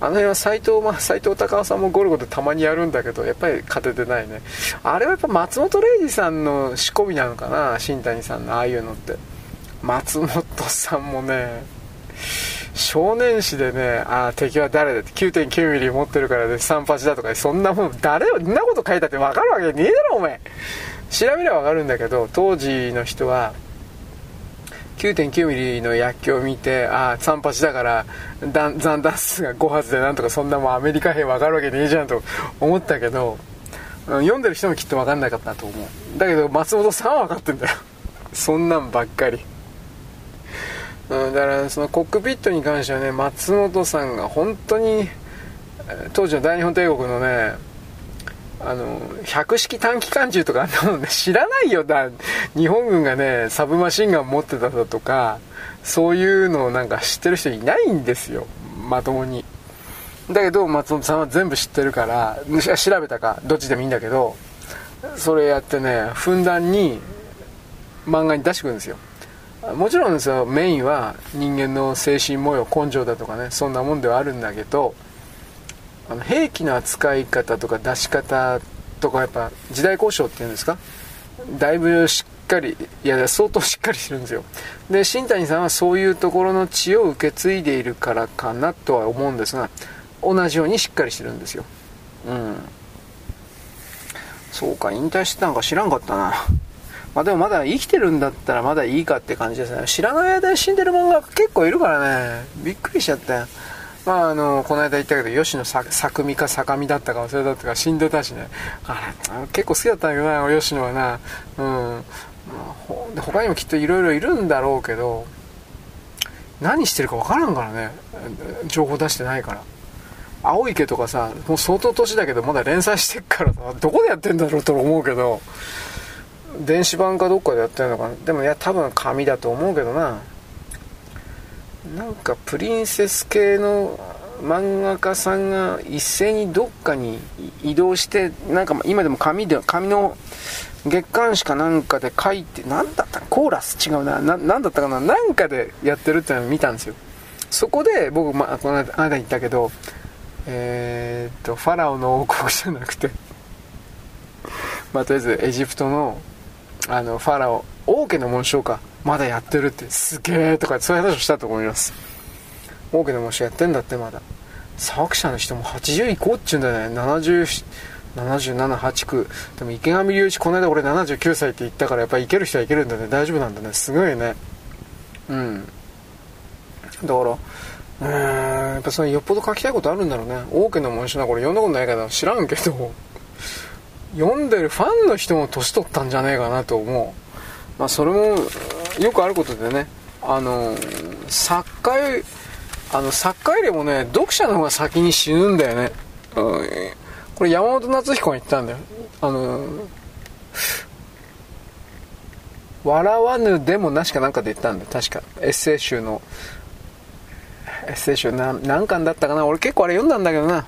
あの辺は斎藤,、まあ、藤隆夫さんもゴルゴでたまにやるんだけどやっぱり勝ててないねあれはやっぱ松本零士さんの仕込みなのかな新谷さんのああいうのって松本さんもね少年誌でね、あ敵は誰だって9.9ミリ持ってるからで、ね、38だとか、そんなもん、誰を、んなこと書いたって分かるわけねえだろ、お前。調べれば分かるんだけど、当時の人は、9.9ミリの薬莢を見て、ああ、38だから残弾数が5発でなんとかそんなもんアメリカ兵わかるわけねえじゃんと思ったけど、読んでる人もきっとわかんなかったと思う。だけど松本さんは分かってんだよ。そんなんばっかり。うん、だからそのコックピットに関してはね、松本さんが本当に、当時の大日本帝国のね、あの、百式短期間銃とかあんなもんね、知らないよだ。日本軍がね、サブマシンガン持ってただとか、そういうのをなんか知ってる人いないんですよ。まともに。だけど、松本さんは全部知ってるから、調べたか、どっちでもいいんだけど、それやってね、ふんだんに漫画に出してくるんですよ。もちろんですよ、メインは人間の精神模様、根性だとかね、そんなもんではあるんだけど、あの兵器の扱い方とか出し方とかやっぱ時代交渉っていうんですか？だいぶしっかりいや相当しっかりしてるんですよ。で新谷さんはそういうところの血を受け継いでいるからかなとは思うんですが同じようにしっかりしてるんですよ。うん。そうか引退してたのか知らんかったな。まあでもまだ生きてるんだったらまだいいかって感じですね。知らない間に死んでる漫画結構いるからね。びっくりしちゃったよ。まああのこの間言ったけど吉野作美か坂見だったか忘れたったか死んでたしね。あれ結構好きだったんだけどな吉野はな。うん。で他にもきっといろいろいるんだろうけど何してるか分からんからね。情報出してないから。青池とかさもう相当年だけどまだ連載してっからさどこでやってんだろうと思うけど電子版かどっかでやってんのかな。でもいや多分紙だと思うけどな。なんかプリンセス系の漫画家さんが一斉にどっかに移動してなんか今でも紙で紙の月刊誌かなんかで書いて何だった？コーラス？違うな。何だったかな？なんかでやってるってのを見たんですよ。そこで僕、まあ、この間言ったけどえー、っとファラオの王国じゃなくてまあとりあえずエジプトのあのファラオ王家の紋章か。まだやってるってすげえとかそういう話をしたと思います王家の紋章やってんだってまだ作者の人も80いこうっちゅうんだよね70 77、8区。でも池上隆一、この間俺79歳って言ったから、やっぱりいける人はいけるんだね。大丈夫なんだね。すごいね。うん。だから、うん、やっぱそれよっぽど書きたいことあるんだろうね。王家の紋章な、これ読んだことないから知らんけど、読んでるファンの人も年取ったんじゃねえかなと思う。まあそれも、よくあることでね、あの、作家、あの、作家よりもね、読者の方が先に死ぬんだよね。うん、これ山本夏彦が言ったんだよ。あの、笑わぬでもなしかなんかで言ったんだよ。確か。エッセイ集の、エッセイ集何何巻だったかな俺結構あれ読んだんだけどな。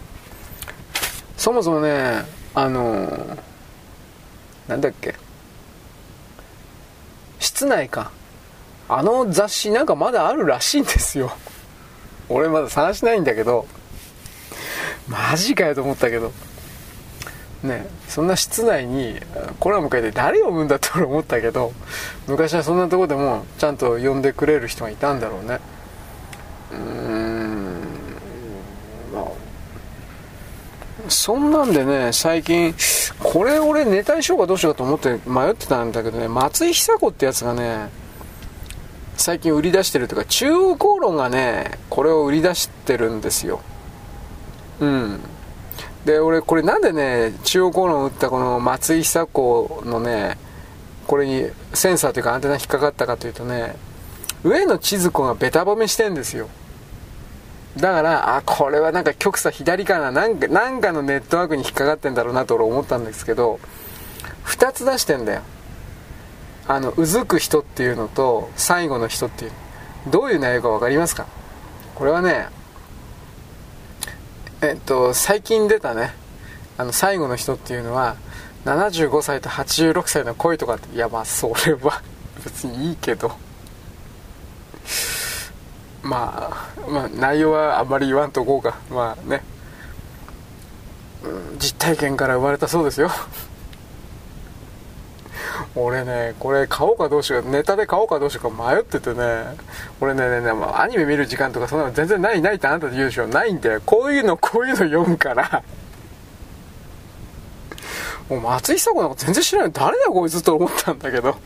そもそもね、あの、なんだっけ。室内か。あの雑誌なんかまだあるらしいんですよ。俺まだ探してないんだけど、マジかよと思ったけど。ね、そんな室内にコラム書いて誰読むんだって俺思ったけど。昔はそんなとこでもちゃんと読んでくれる人がいたんだろうね。うーん。まあ。そんなんでね最近これ俺ネタにしようかどうしようかと思って迷ってたんだけどね松井久子ってやつがね最近売り出してるというか中央公論がねこれを売り出してるんですよ。うん。で俺これなんでね中央公論を打ったこの松井久子のねこれにセンサーというかアンテナ引っかかったかというとね上野千鶴子がベタ褒めしてんですよ。だからあこれはなんか極左左かな。なんかなんかのネットワークに引っかかってんだろうなと俺思ったんですけど2つ出してんだよ。あのうずく人っていうのと最後の人っていうどういう内容か分かりますか？これはねえっと、最近出たね、あの、最後の人っていうのは、75歳と86歳の恋とかって、いや、まあ、それは 別にいいけど、まあ、まあ、内容はあんまり言わんとこうか。まあね、うん、実体験から生まれたそうですよ。俺ね、これ買おうかどうしよう、ネタで買おうかどうしようか迷っててね、俺ね、ねね、アニメ見る時間とかそんなの全然ないないってあなたで言うでしょ。ないんだよ。こういうの、こういうの読むから。もう松井久子なんか全然知らない。誰だよこいつと思ったんだけど。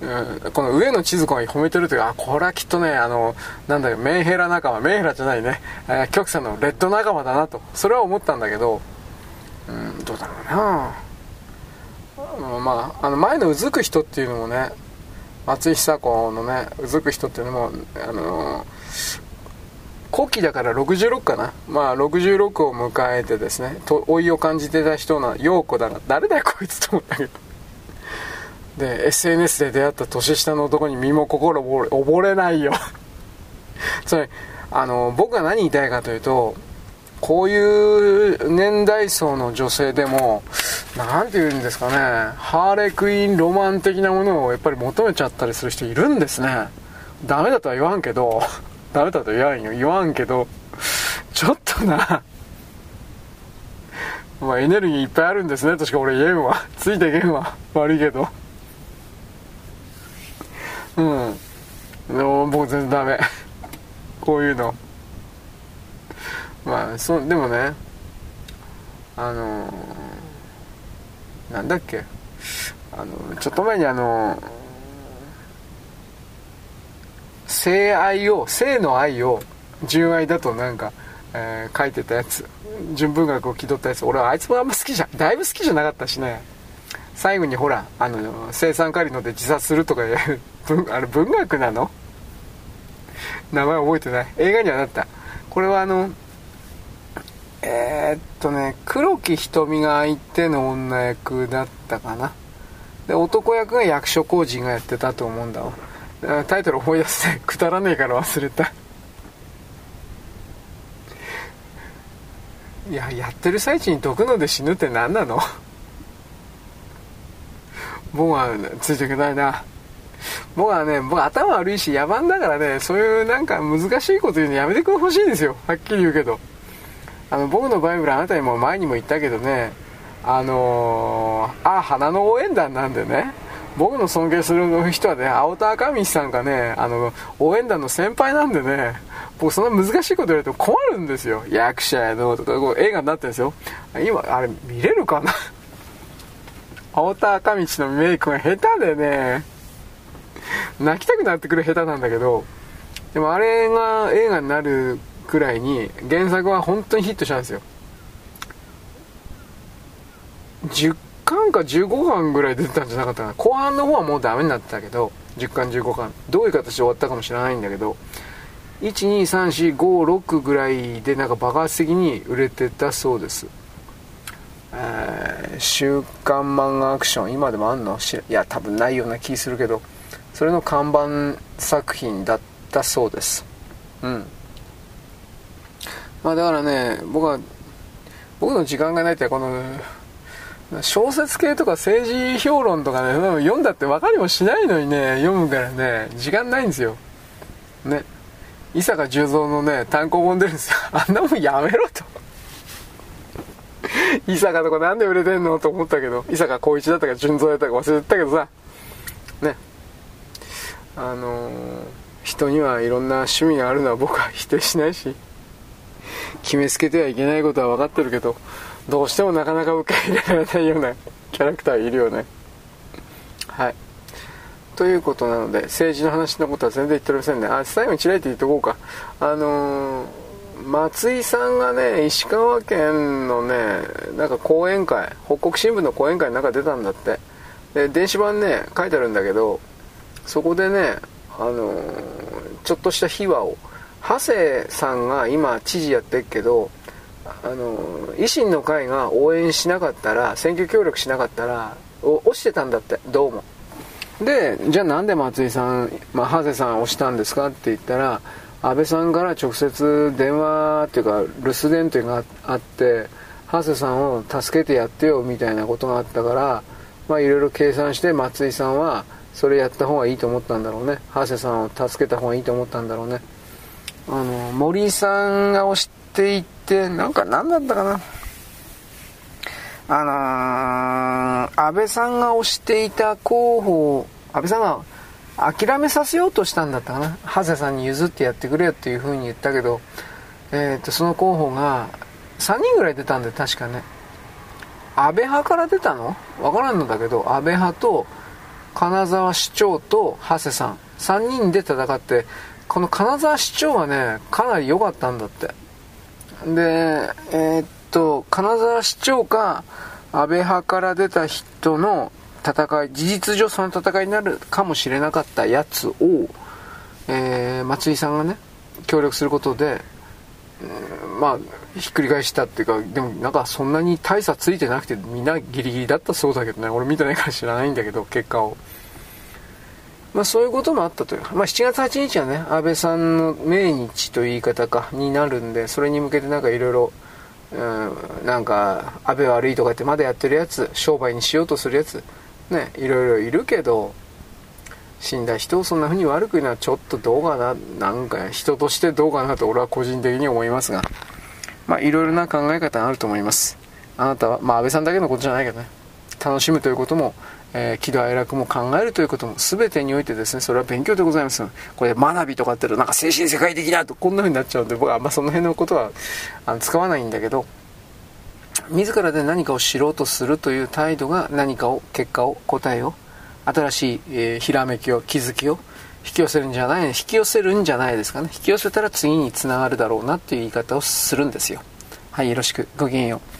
うん、この上野千鶴子が褒めてるというか、あ、これはきっとね、あの、なんだよ、メンヘラ仲間、メンヘラじゃないね、えー、極左のレッド仲間だなと、それは思ったんだけど、うん、どうだろうなまあ、あの前のうずく人っていうのもね松井久子のねうずく人っていうのもあの古希だから66かな。まあ、66を迎えてですね、と老いを感じてた人の陽子だな。誰だよ、こいつと思ったけど。で、SNS で出会った年下の男に身も心も溺れないよ。つまり、あの、僕が何言いたいかというと、こういう年代層の女性でも、なんて言うんですかね、ハーレクイーンロマン的なものをやっぱり求めちゃったりする人いるんですね。ダメだとは言わんけど、ダメだとは言わんよ。言わんけど、ちょっとな、まあエネルギーいっぱいあるんですねとしか俺言えんわ。ついていけんわ。悪いけど。うん。でも僕全然ダメ。こういうの。まあ、そう、でもね、あのー、なんだっけ。あの、ちょっと前にあの性愛を性の愛を純愛だとなんか、えー、書いてたやつ純文学を気取ったやつ俺はあいつもあんま好きじゃだいぶ好きじゃなかったしね。最後にほらあの生産カリノで自殺するとかいうあれ文学なの？名前覚えてない。映画にはなった。これはあのえー、っとね黒木瞳が相手の女役だったかな。で男役が役所広司がやってたと思うんだわ。タイトル思い出して くだらねえから忘れた。いややってる最中に毒ので死ぬって何なの？僕はついていけないな。僕はね僕頭悪いし野蛮だからねそういうなんか難しいこと言うのやめてくれほしいんですよ。はっきり言うけど。あの僕のバイブルあなたにも前にも言ったけどねあのー、あ花の応援団なんでね僕の尊敬する人はね、青田赤道さんがね、あの、応援団の先輩なんでね、僕そんな難しいこと言われても困るんですよ。役者やのとか、こう映画になってるんですよ。今、あれ見れるかな？青田赤道のメイクが下手でね、泣きたくなってくる下手なんだけど、でもあれが映画になるくらいに、原作は本当にヒットしたんですよ。10巻か15巻ぐらい出てたんじゃなかったかな。後半の方はもうダメになってたけど10巻15巻。どういう形で終わったかも知らないんだけど123456ぐらいでなんか爆発的に売れてたそうです。え、週刊漫画アクション。今でもあんの？いや多分ないような気するけど。それの看板作品だったそうです。うん。まあだからね僕は僕の時間がないってこの小説系とか政治評論とかね、読んだって分かりもしないのにね、読むからね、時間ないんですよ。ね。伊坂十三のね、単行本出るんですよ。あんなもんやめろと。伊坂とかなんで売れてんのと思ったけど、伊坂浩一だったか純三だったか忘れてたけどさ、ね。あのー、人にはいろんな趣味があるのは僕は否定しないし、決めつけてはいけないことは分かってるけど、どうしてもなかなか受け入れられないような キャラクターいるよね。はい。ということなので政治の話のことは全然言っておりませんね。あ最後にちらりと言っておこうか。あのー、松井さんがね石川県のねなんか講演会北国新聞の講演会の中出たんだって。で電子版ね書いてあるんだけどそこでねあのー、ちょっとした秘話を長谷さんが今知事やってるけどあの維新の会が応援しなかったら選挙協力しなかったら落ちてたんだってどうも。でじゃあなんで松井さん、まあ、長谷さん押したんですかって言ったら安倍さんから直接電話っていうか留守電というのがあって長谷さんを助けてやってよみたいなことがあったからまあいろいろ計算して松井さんはそれやった方がいいと思ったんだろうね。長谷さんを助けた方がいいと思ったんだろうね。あの森さんが押していてなんか何だったかな。あのー、安倍さんが推していた候補安倍さんが諦めさせようとしたんだったかな。長谷さんに譲ってやってくれよっていうふうに言ったけど、えー、とその候補が3人ぐらい出たんで確かね。安倍派から出たの？わからんのだけど安倍派と金沢市長と長谷さん3人で戦ってこの金沢市長はねかなり良かったんだってでえー、っと金沢市長か安倍派から出た人の戦い事実上その戦いになるかもしれなかったやつを、えー、松井さんがね協力することでまあ、ひっくり返したっていうか、でもなんかそんなに大差ついてなくて、みんなギリギリだったそうだけどね、俺見てないから知らないんだけど、結果を。まあそういうこともあったという。まあ7月8日はね、安倍さんの命日という言い方か、になるんで、それに向けてなんかいろいろ、なんか、安倍悪いとかってまだやってるやつ、商売にしようとするやつ、ね、いろいろいるけど、死んだ人をそんな風に悪く言うのはちょっとどうかな、なんか人としてどうかなと俺は個人的に思いますが、まあいろいろな考え方があると思います。あなたは、まあ安倍さんだけのことじゃないけどね、楽しむということも、えー、喜怒哀楽も考えるということも全てにおいてですね、それは勉強でございます。これ学びとかって言うとなんか精神世界的だとこんな風になっちゃうんで、僕はあんまその辺のことはあの使わないんだけど、自らで何かを知ろうとするという態度が何かを、結果を、答えを、新しい、えー、ひらめきを、気づきを引き寄せるんじゃない、引き寄せるんじゃないですかね。引き寄せたら次につながるだろうなっていう言い方をするんですよ。はい、よろしく。ごきげんよう。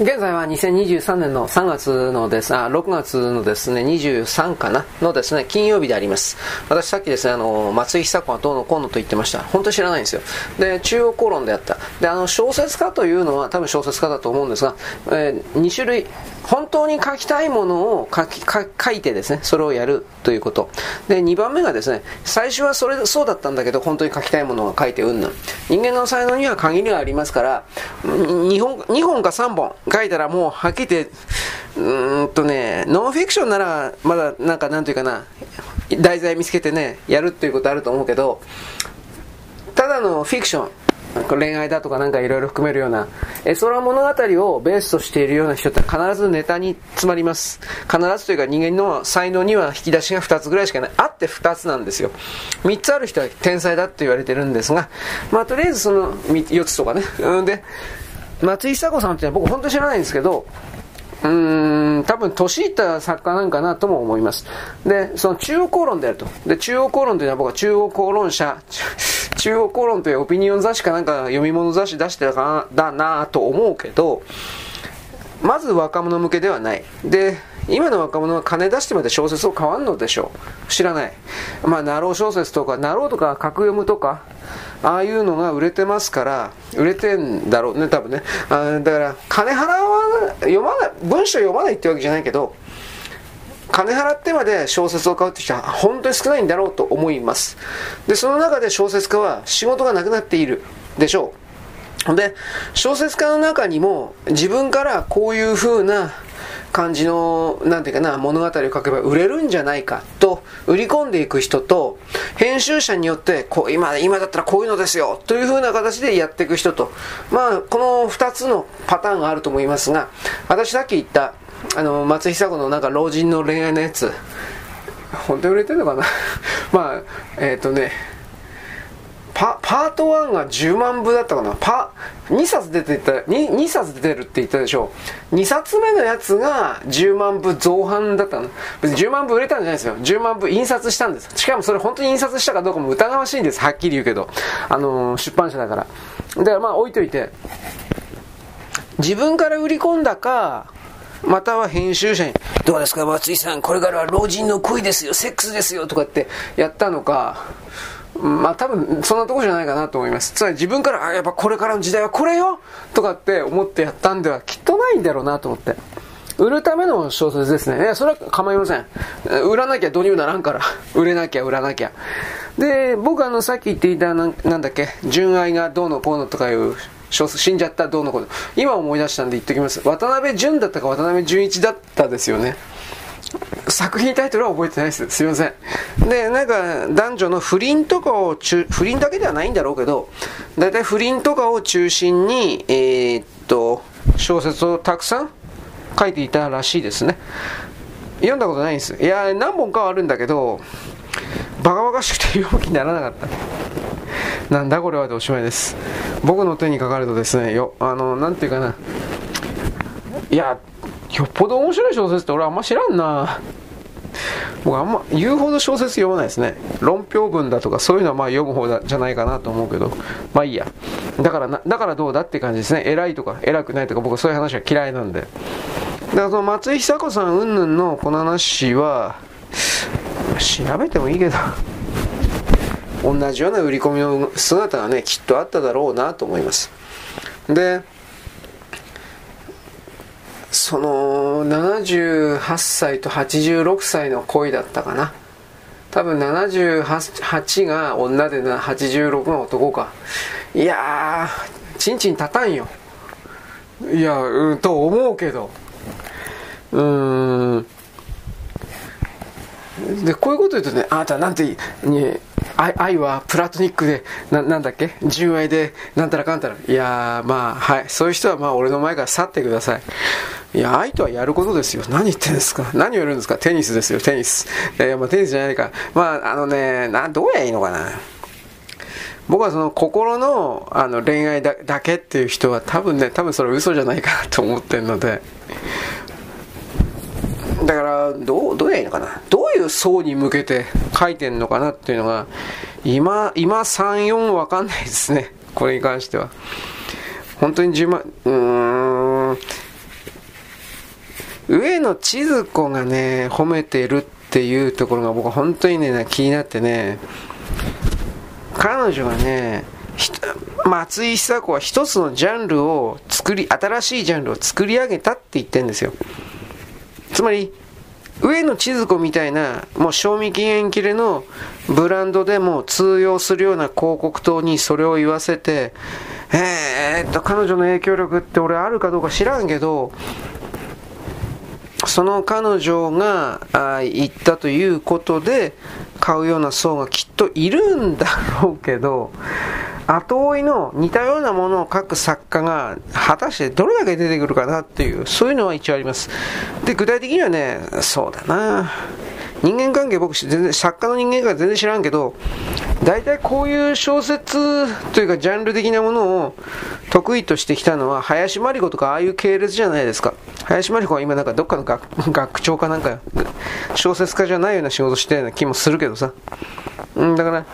現在は2023年の3月のです、あ、6月のですね、23かなのですね、金曜日であります。私さっきですね、あの、松井久子はどうのこうのと言ってました。本当知らないんですよ。で、中央公論であった。で、あの、小説家というのは多分小説家だと思うんですが、えー、2種類、本当に書きたいものを書き書いてですね、それをやるということ。で、2番目がですね、最初はそれそうだったんだけど、本当に書きたいものを書いてうんぬん。人間の才能には限りがありますから、2本 ,2 本か3本書いたらもうはっきり言って、うんとね、ノンフィクションならまだなんかなんていうかな、題材見つけてね、やるっていうことあると思うけど、ただのフィクション、恋愛だとかなんかいろいろ含めるような、え空物語をベースとしているような人って必ずネタに詰まります。必ずというか人間の才能には引き出しが2つぐらいしかない。あって2つなんですよ。3つある人は天才だって言われてるんですが、まあとりあえずその4つとかね。うんで、松井久子さんって僕本当知らないんですけど、うーん、多分年いった作家なんかなとも思います。で、その中央公論であると。で、中央公論というのは僕は中央公論社、中央公論というオピニオン雑誌かなんか読み物雑誌出してたかなだなと思うけど、まず若者向けではない。で、今の若者は金出してまで小説を買わんのでしょう。知らない。まあ、なろう小説とか、なろうとかカクヨムとか、ああいうのが売れてますから、売れてんだろうね、多分ね。あだから、金払わ読まない、文章読まないってわけじゃないけど、金払ってまで小説を買うって人は本当に少ないんだろうと思います。で、その中で小説家は仕事がなくなっているでしょう。で、小説家の中にも自分からこういう風な感じの、なんていうかな、物語を書けば売れるんじゃないかと売り込んでいく人と、編集者によって、こう、今、今だったらこういうのですよという風な形でやっていく人と、まあ、この二つのパターンがあると思いますが、私さっき言った、あの、松久子のなんか老人の恋愛のやつ、本当に売れてるのかな？まあ、えっ、ー、とね、パート1が10万部だったかな？パ2冊出てた 2, 2冊出るって言ったでしょ？2冊目のやつが10万部増版だったの。別に10万部売れたんじゃないですよ。10万部印刷したんです。しかもそれ本当に印刷したかどうかも疑わしいんです。はっきり言うけど。あのー、出版社だから。だからまあ置いといて。自分から売り込んだかまたは編集者に、どうですか、松井さん、これからは老人の恋ですよ、セックスですよ、とかってやったのか、まあ多分そんなとこじゃないかなと思います。つまり自分から、あ、やっぱこれからの時代はこれよとかって思ってやったんではきっとないんだろうなと思って。売るための小説ですね。いや、それは構いません。売らなきゃどうにもならんから。売れなきゃ売らなきゃ。で、僕あの、さっき言っていたな、なんだっけ、純愛がどうのこうのとかいう小説死んじゃったどうのこうの。今思い出したんで言っておきます。渡辺淳だったか渡辺淳一だったですよね。作品タイトルは覚えてないです。すいません。で、なんか、男女の不倫とかを中、不倫だけではないんだろうけど、大体不倫とかを中心に、えー、っと、小説をたくさん書いていたらしいですね。読んだことないんです。いや、何本かはあるんだけど、バカバカしくて読む気にならなかった。なんだこれはでおしまいです。僕の手にかかるとですね、よ、あの、なんていうかな、いや、よっぽど面白い小説って俺あんま知らんな。僕あんま言うほど小説読まないですね。論評文だとかそういうのはまあ読む方じゃないかなと思うけど。まあいいや。だからなだからどうだって感じですね。偉いとか偉くないとか僕そういう話は嫌いなんで。だからその松井久子さん云々のこの話は調べてもいいけど同じような売り込みの姿がねきっとあっただろうなと思います。でその78歳と86歳の恋だったかな。多分78が女でな86が男か。いやーちんちん立たんよ。いやうんと思うけど。うん。でこういうこと言うとねあなたなんてね愛愛はプラトニックでななんだっけ？純愛でなんたらかんたら。いやまあはい。そういう人はまあ俺の前から去ってください。いや愛とはやることですよ。何言ってんですか？何をやるんですか？テニスですよテニス。いやまあテニスじゃないか。まああのねなどうやいいのかな。僕はその心のあの恋愛だだけっていう人は多分ね多分それ嘘じゃないかなと思ってるので。だからどうどうやいいのかな。どういう層に向けて書いてんのかなっていうのが今今34わかんないですね。これに関しては。本当に10万うーん。上野千鶴子がね褒めてるっていうところが僕は本当にね気になってね。彼女がね松井久子は一つのジャンルを作り新しいジャンルを作り上げたって言ってるんですよ。つまり上野千鶴子みたいなもう賞味期限切れのブランドでも通用するような広告塔にそれを言わせてえー、っと彼女の影響力って俺あるかどうか知らんけどその彼女が言ったということで買うような層がきっといるんだろうけど後追いの似たようなものを書く作家が果たしてどれだけ出てくるかなっていうそういうのは一応あります。で具体的にはねそうだな。人間関係僕全然作家の人間関係全然知らんけど大体こういう小説というかジャンル的なものを得意としてきたのは林真理子とかああいう系列じゃないですか。林真理子は今なんかどっかの学 学長かなんか小説家じゃないような仕事してるような気もするけどさ。うんだから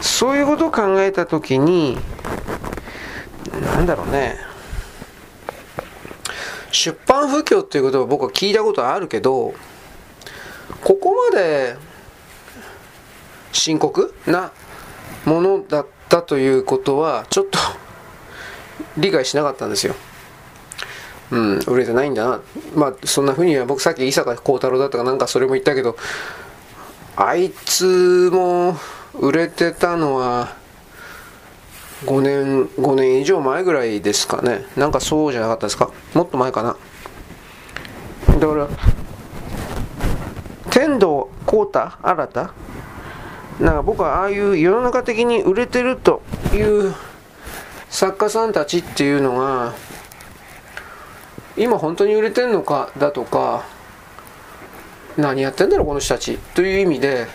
そういうことを考えた時になんだろうね出版不況っていうことは僕は聞いたことあるけどここまで深刻なものだったということはちょっと理解しなかったんですよ。うん、売れてないんだな。まあ、そんなふうには僕さっき伊坂幸太郎だったかなんかそれも言ったけど、あいつも売れてたのは5年、5年以上前ぐらいですかね。なんかそうじゃなかったですか？もっと前かな。だから、天童幸太新たなんか僕はああいう世の中的に売れてるという作家さんたちっていうのが今本当に売れてんのかだとか何やってんだろうこの人たちという意味で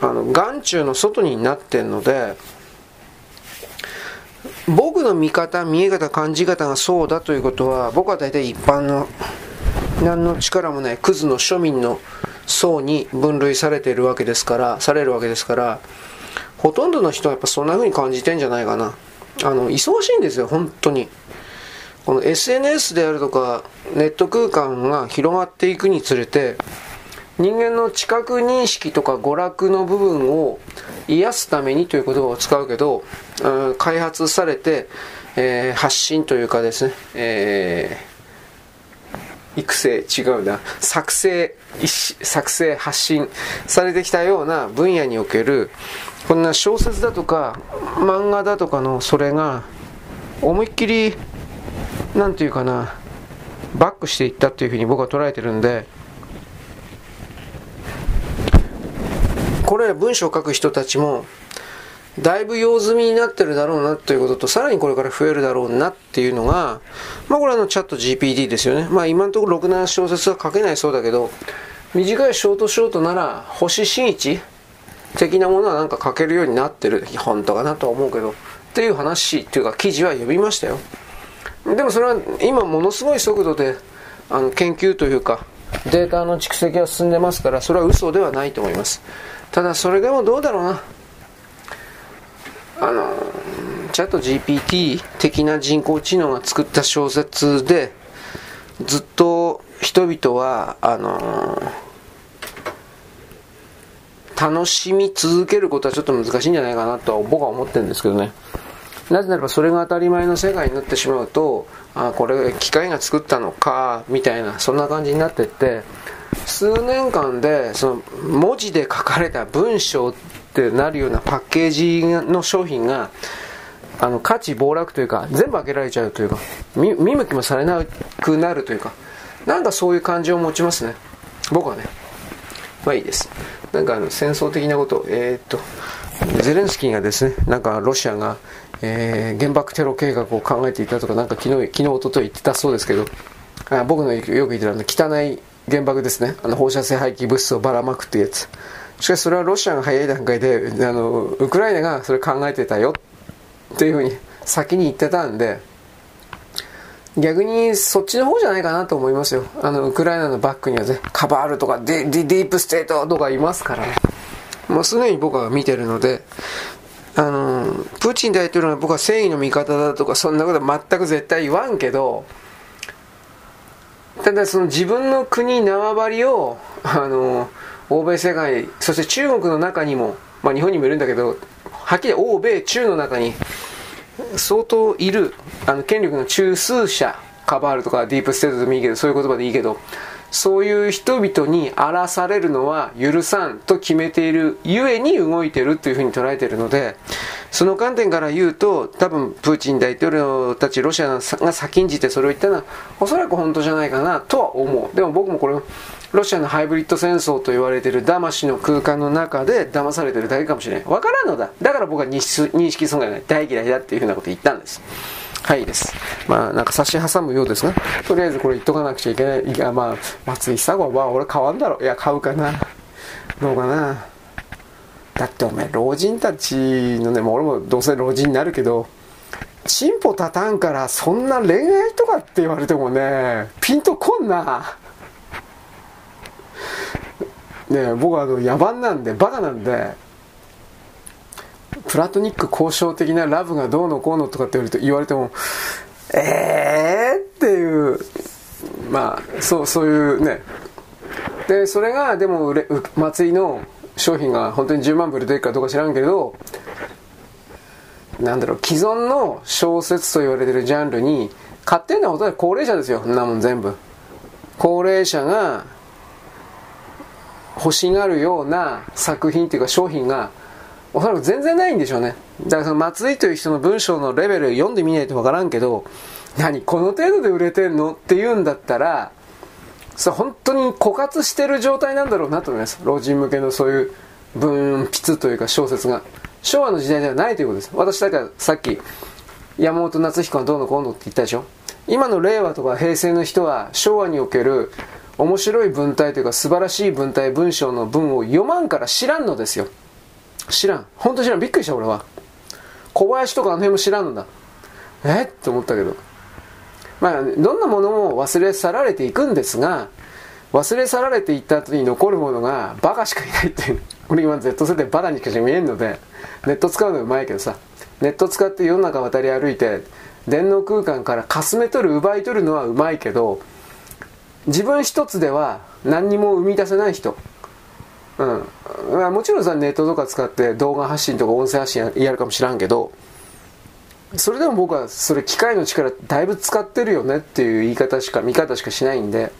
あの眼中の外になってんので僕の見方見え方感じ方がそうだということは僕は大体一般の何の力もないクズの庶民の層に分類されているわけですからされるわけですからほとんどの人はやっぱそんな風に感じてんじゃないかな。あの忙しいんですよ本当に。この SNS であるとかネット空間が広がっていくにつれて人間の知覚認識とか娯楽の部分を癒すためにという言葉を使うけど、うん、開発されて、えー、発信というかですね、えー、育成違うな。作成作成発信されてきたような分野におけるこんな小説だとか漫画だとかのそれが思いっきり何て言うかなバックしていったっていうふうに僕は捉えてるんでこれら文章を書く人たちもだいぶ用済みになってるだろうなということと、さらにこれから増えるだろうなっていうのが、まあこれはのチャット GPT ですよね。まあ今のところろくな小説は書けないそうだけど、短いショートショートなら星新一的なものはなんか書けるようになってる。本当かなとは思うけど、っていう話っていうか記事は読みましたよ。でもそれは今ものすごい速度であの研究というかデータの蓄積が進んでますからそれは嘘ではないと思いますただそれでもどうだろうなあのチャット GPT 的な人工知能が作った小説でずっと人々はあの楽しみ続けることはちょっと難しいんじゃないかなとは僕は思ってるんですけどね。なぜならばそれが当たり前の世界になってしまうと、あ、これ機械が作ったのか、みたいな、そんな感じになってって、数年間でその文字で書かれた文章ってなるようなパッケージの商品があの価値暴落というか全部開けられちゃうというか見向きもされなくなるというかなんかそういう感じを持ちますね。僕はね。まあいいです。なんかあの戦争的なことえー、っとゼレンスキーがですねなんかロシアが、えー、原爆テロ計画を考えていたとかなんか昨日昨日一昨日言ってたそうですけどあ僕のよく言ってるあの汚い原爆ですね。あの放射性廃棄物質をばらまくっていうやつ。しかしそれはロシアが早い段階であのウクライナがそれ考えてたよっていうふうに先に言ってたんで逆にそっちの方じゃないかなと思いますよ。あのウクライナのバックにはねカバールとかデディープステートとかいますから。ねもうすでに僕は見てるのであのプーチン大統領は僕は正義の味方だとかそんなことは全く絶対言わんけどただその自分の国縄張りをあの欧米世界そして中国の中にも、まあ、日本にもいるんだけどはっきり欧米中の中に相当いるあの権力の中枢者カバールとかディープステートでもいいけどそういう言葉でいいけどそういう人々に荒らされるのは許さんと決めているゆえに動いてるというふうに捉えているのでその観点から言うと多分プーチン大統領たちロシアが先んじてそれを言ったのはおそらく本当じゃないかなとは思うでも僕もこれロシアのハイブリッド戦争と言われている騙しの空間の中で騙されてるだけかもしれないわからんのだだから僕は認識損害が大嫌いだっていうふうなこと言ったんですはいです。まあ、なんか差し挟むようですが、とりあえずこれ言っとかなくちゃいけない。いや、まあ、松井久子は、まあ、俺買わんだろ。いや、買うかな。どうかな。だってお前、老人たちのね、もう俺もどうせ老人になるけど、チンポ立たんからそんな恋愛とかって言われてもね、ピンとこんな。ね僕はあの野蛮なんで、バカなんで、プラトニック交渉的なラブがどうのこうのとかって言われても、えーっていう、まあ、そう、そういうね。で、それが、でも、松井の商品が本当に10万部売れてるかどうか知らんけど、なんだろう、既存の小説と言われてるジャンルに、買ってんのはほとんど高齢者ですよ、そんなもん全部。高齢者が欲しがるような作品っていうか商品がおそらく全然ないんでしょうね。だからその松井という人の文章のレベル読んでみないとわからんけど、何この程度で売れてんの？って言うんだったら、それ本当に枯渇してる状態なんだろうなと思います。老人向けのそういう文筆というか小説が。昭和の時代ではないということです。私だからさっき、山本夏彦はどうのこうのって言ったでしょ今の令和とか平成の人は昭和における面白い文体というか素晴らしい文体文章の文を読まんから知らんのですよ。知らん。本当知らん。びっくりした、俺は。小林とかあの辺も知らんのだ。え？って思ったけど。まあ、どんなものも忘れ去られていくんですが、忘れ去られていった後に残るものがバカしかいないっていう。俺今 Z 世代バカにしか見えんので、ネット使うのうまいけどさ、ネット使って世の中渡り歩いて、電脳空間からかすめ取る、奪い取るのはうまいけど、自分一つでは何にも生み出せない人。うん、まあもちろんさネットとか使って動画発信とか音声発信やるかもしらんけどそれでも僕はそれ機械の力だいぶ使ってるよねっていう言い方しか見方しかしないんで。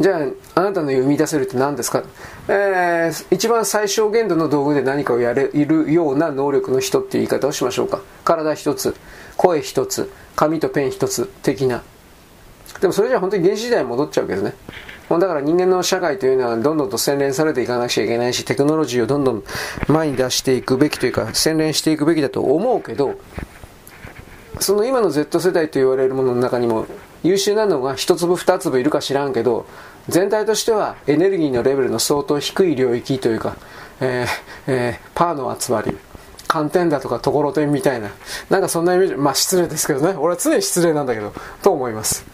じゃああなたの生み出せるって何ですか、えー、一番最小限度の道具で何かをやれるような能力の人っていう言い方をしましょうか。体一つ声一つ紙とペン一つ的な。でもそれじゃ本当に原始時代に戻っちゃうけどね。もうだから人間の社会というのはどんどんと洗練されていかなくちゃいけないし、テクノロジーをどんどん前に出していくべきというか、洗練していくべきだと思うけど、その今の Z 世代と言われるものの中にも優秀なのが一粒二粒いるか知らんけど、全体としてはエネルギーのレベルの相当低い領域というか、えーえー、パーの集まり、寒天だとかところてんみたいな、なんかそんなイメージ、まあ失礼ですけどね、俺は常に失礼なんだけど、と思います。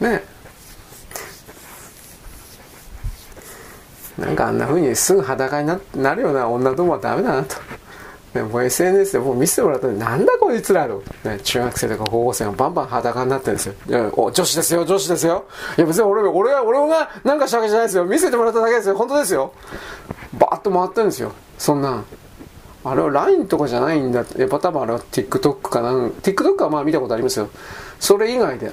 ねなんかあんな風にすぐ裸になるような女どもはダメだなとね、も SNS でもう見せてもらったんで、なんだこいつらの、ね、中学生とか高校生がバンバン裸になってるんですよ。いやお女子ですよ、女子ですよ。いや別に俺、俺が、俺がなんかしたわけじゃないですよ。見せてもらっただけですよ。本当ですよ。バーッと回ってるんですよ。そんな。あれは LINE とかじゃないんだやっぱ多分あれは TikTok かなん TikTok はまあ見たことありますよそれ以外で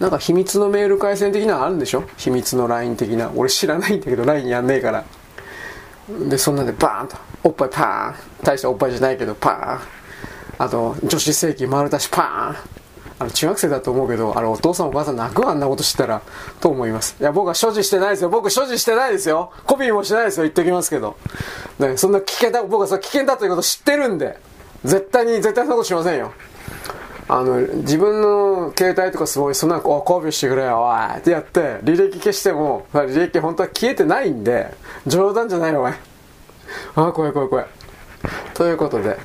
なんか秘密のメール回線的なのあるんでしょ？秘密の LINE 的な。俺知らないんだけど LINE やんねえから。でそんなんでバーンと。おっぱいパーン。大したおっぱいじゃないけどパーン。あと女子世紀丸出しパーン。あの中学生だと思うけどあれお父さんお母さん泣くわあんなこと知ったら。と思います。いや僕は所持してないですよ。僕所持してないですよ。コピーもしてないですよ。言っておきますけど、ね、そんな危険だ僕はそ危険だということ知ってるんで。絶対に絶対そんなことしませんよ。あの自分の携帯とかすごいそんなコピーしてくれよおいってやって履歴消しても履歴本当は消えてないんで冗談じゃないよお前。あ怖い怖い怖い。ということで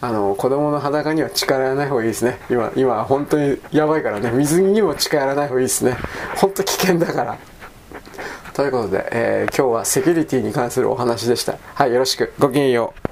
あの子供の裸には近寄らない方がいいですね。今今本当にやばいからね。水着にも近寄らない方がいいですね。本当危険だから。ということで、えー、今日はセキュリティに関するお話でした。はいよろしく。ごきげんよう。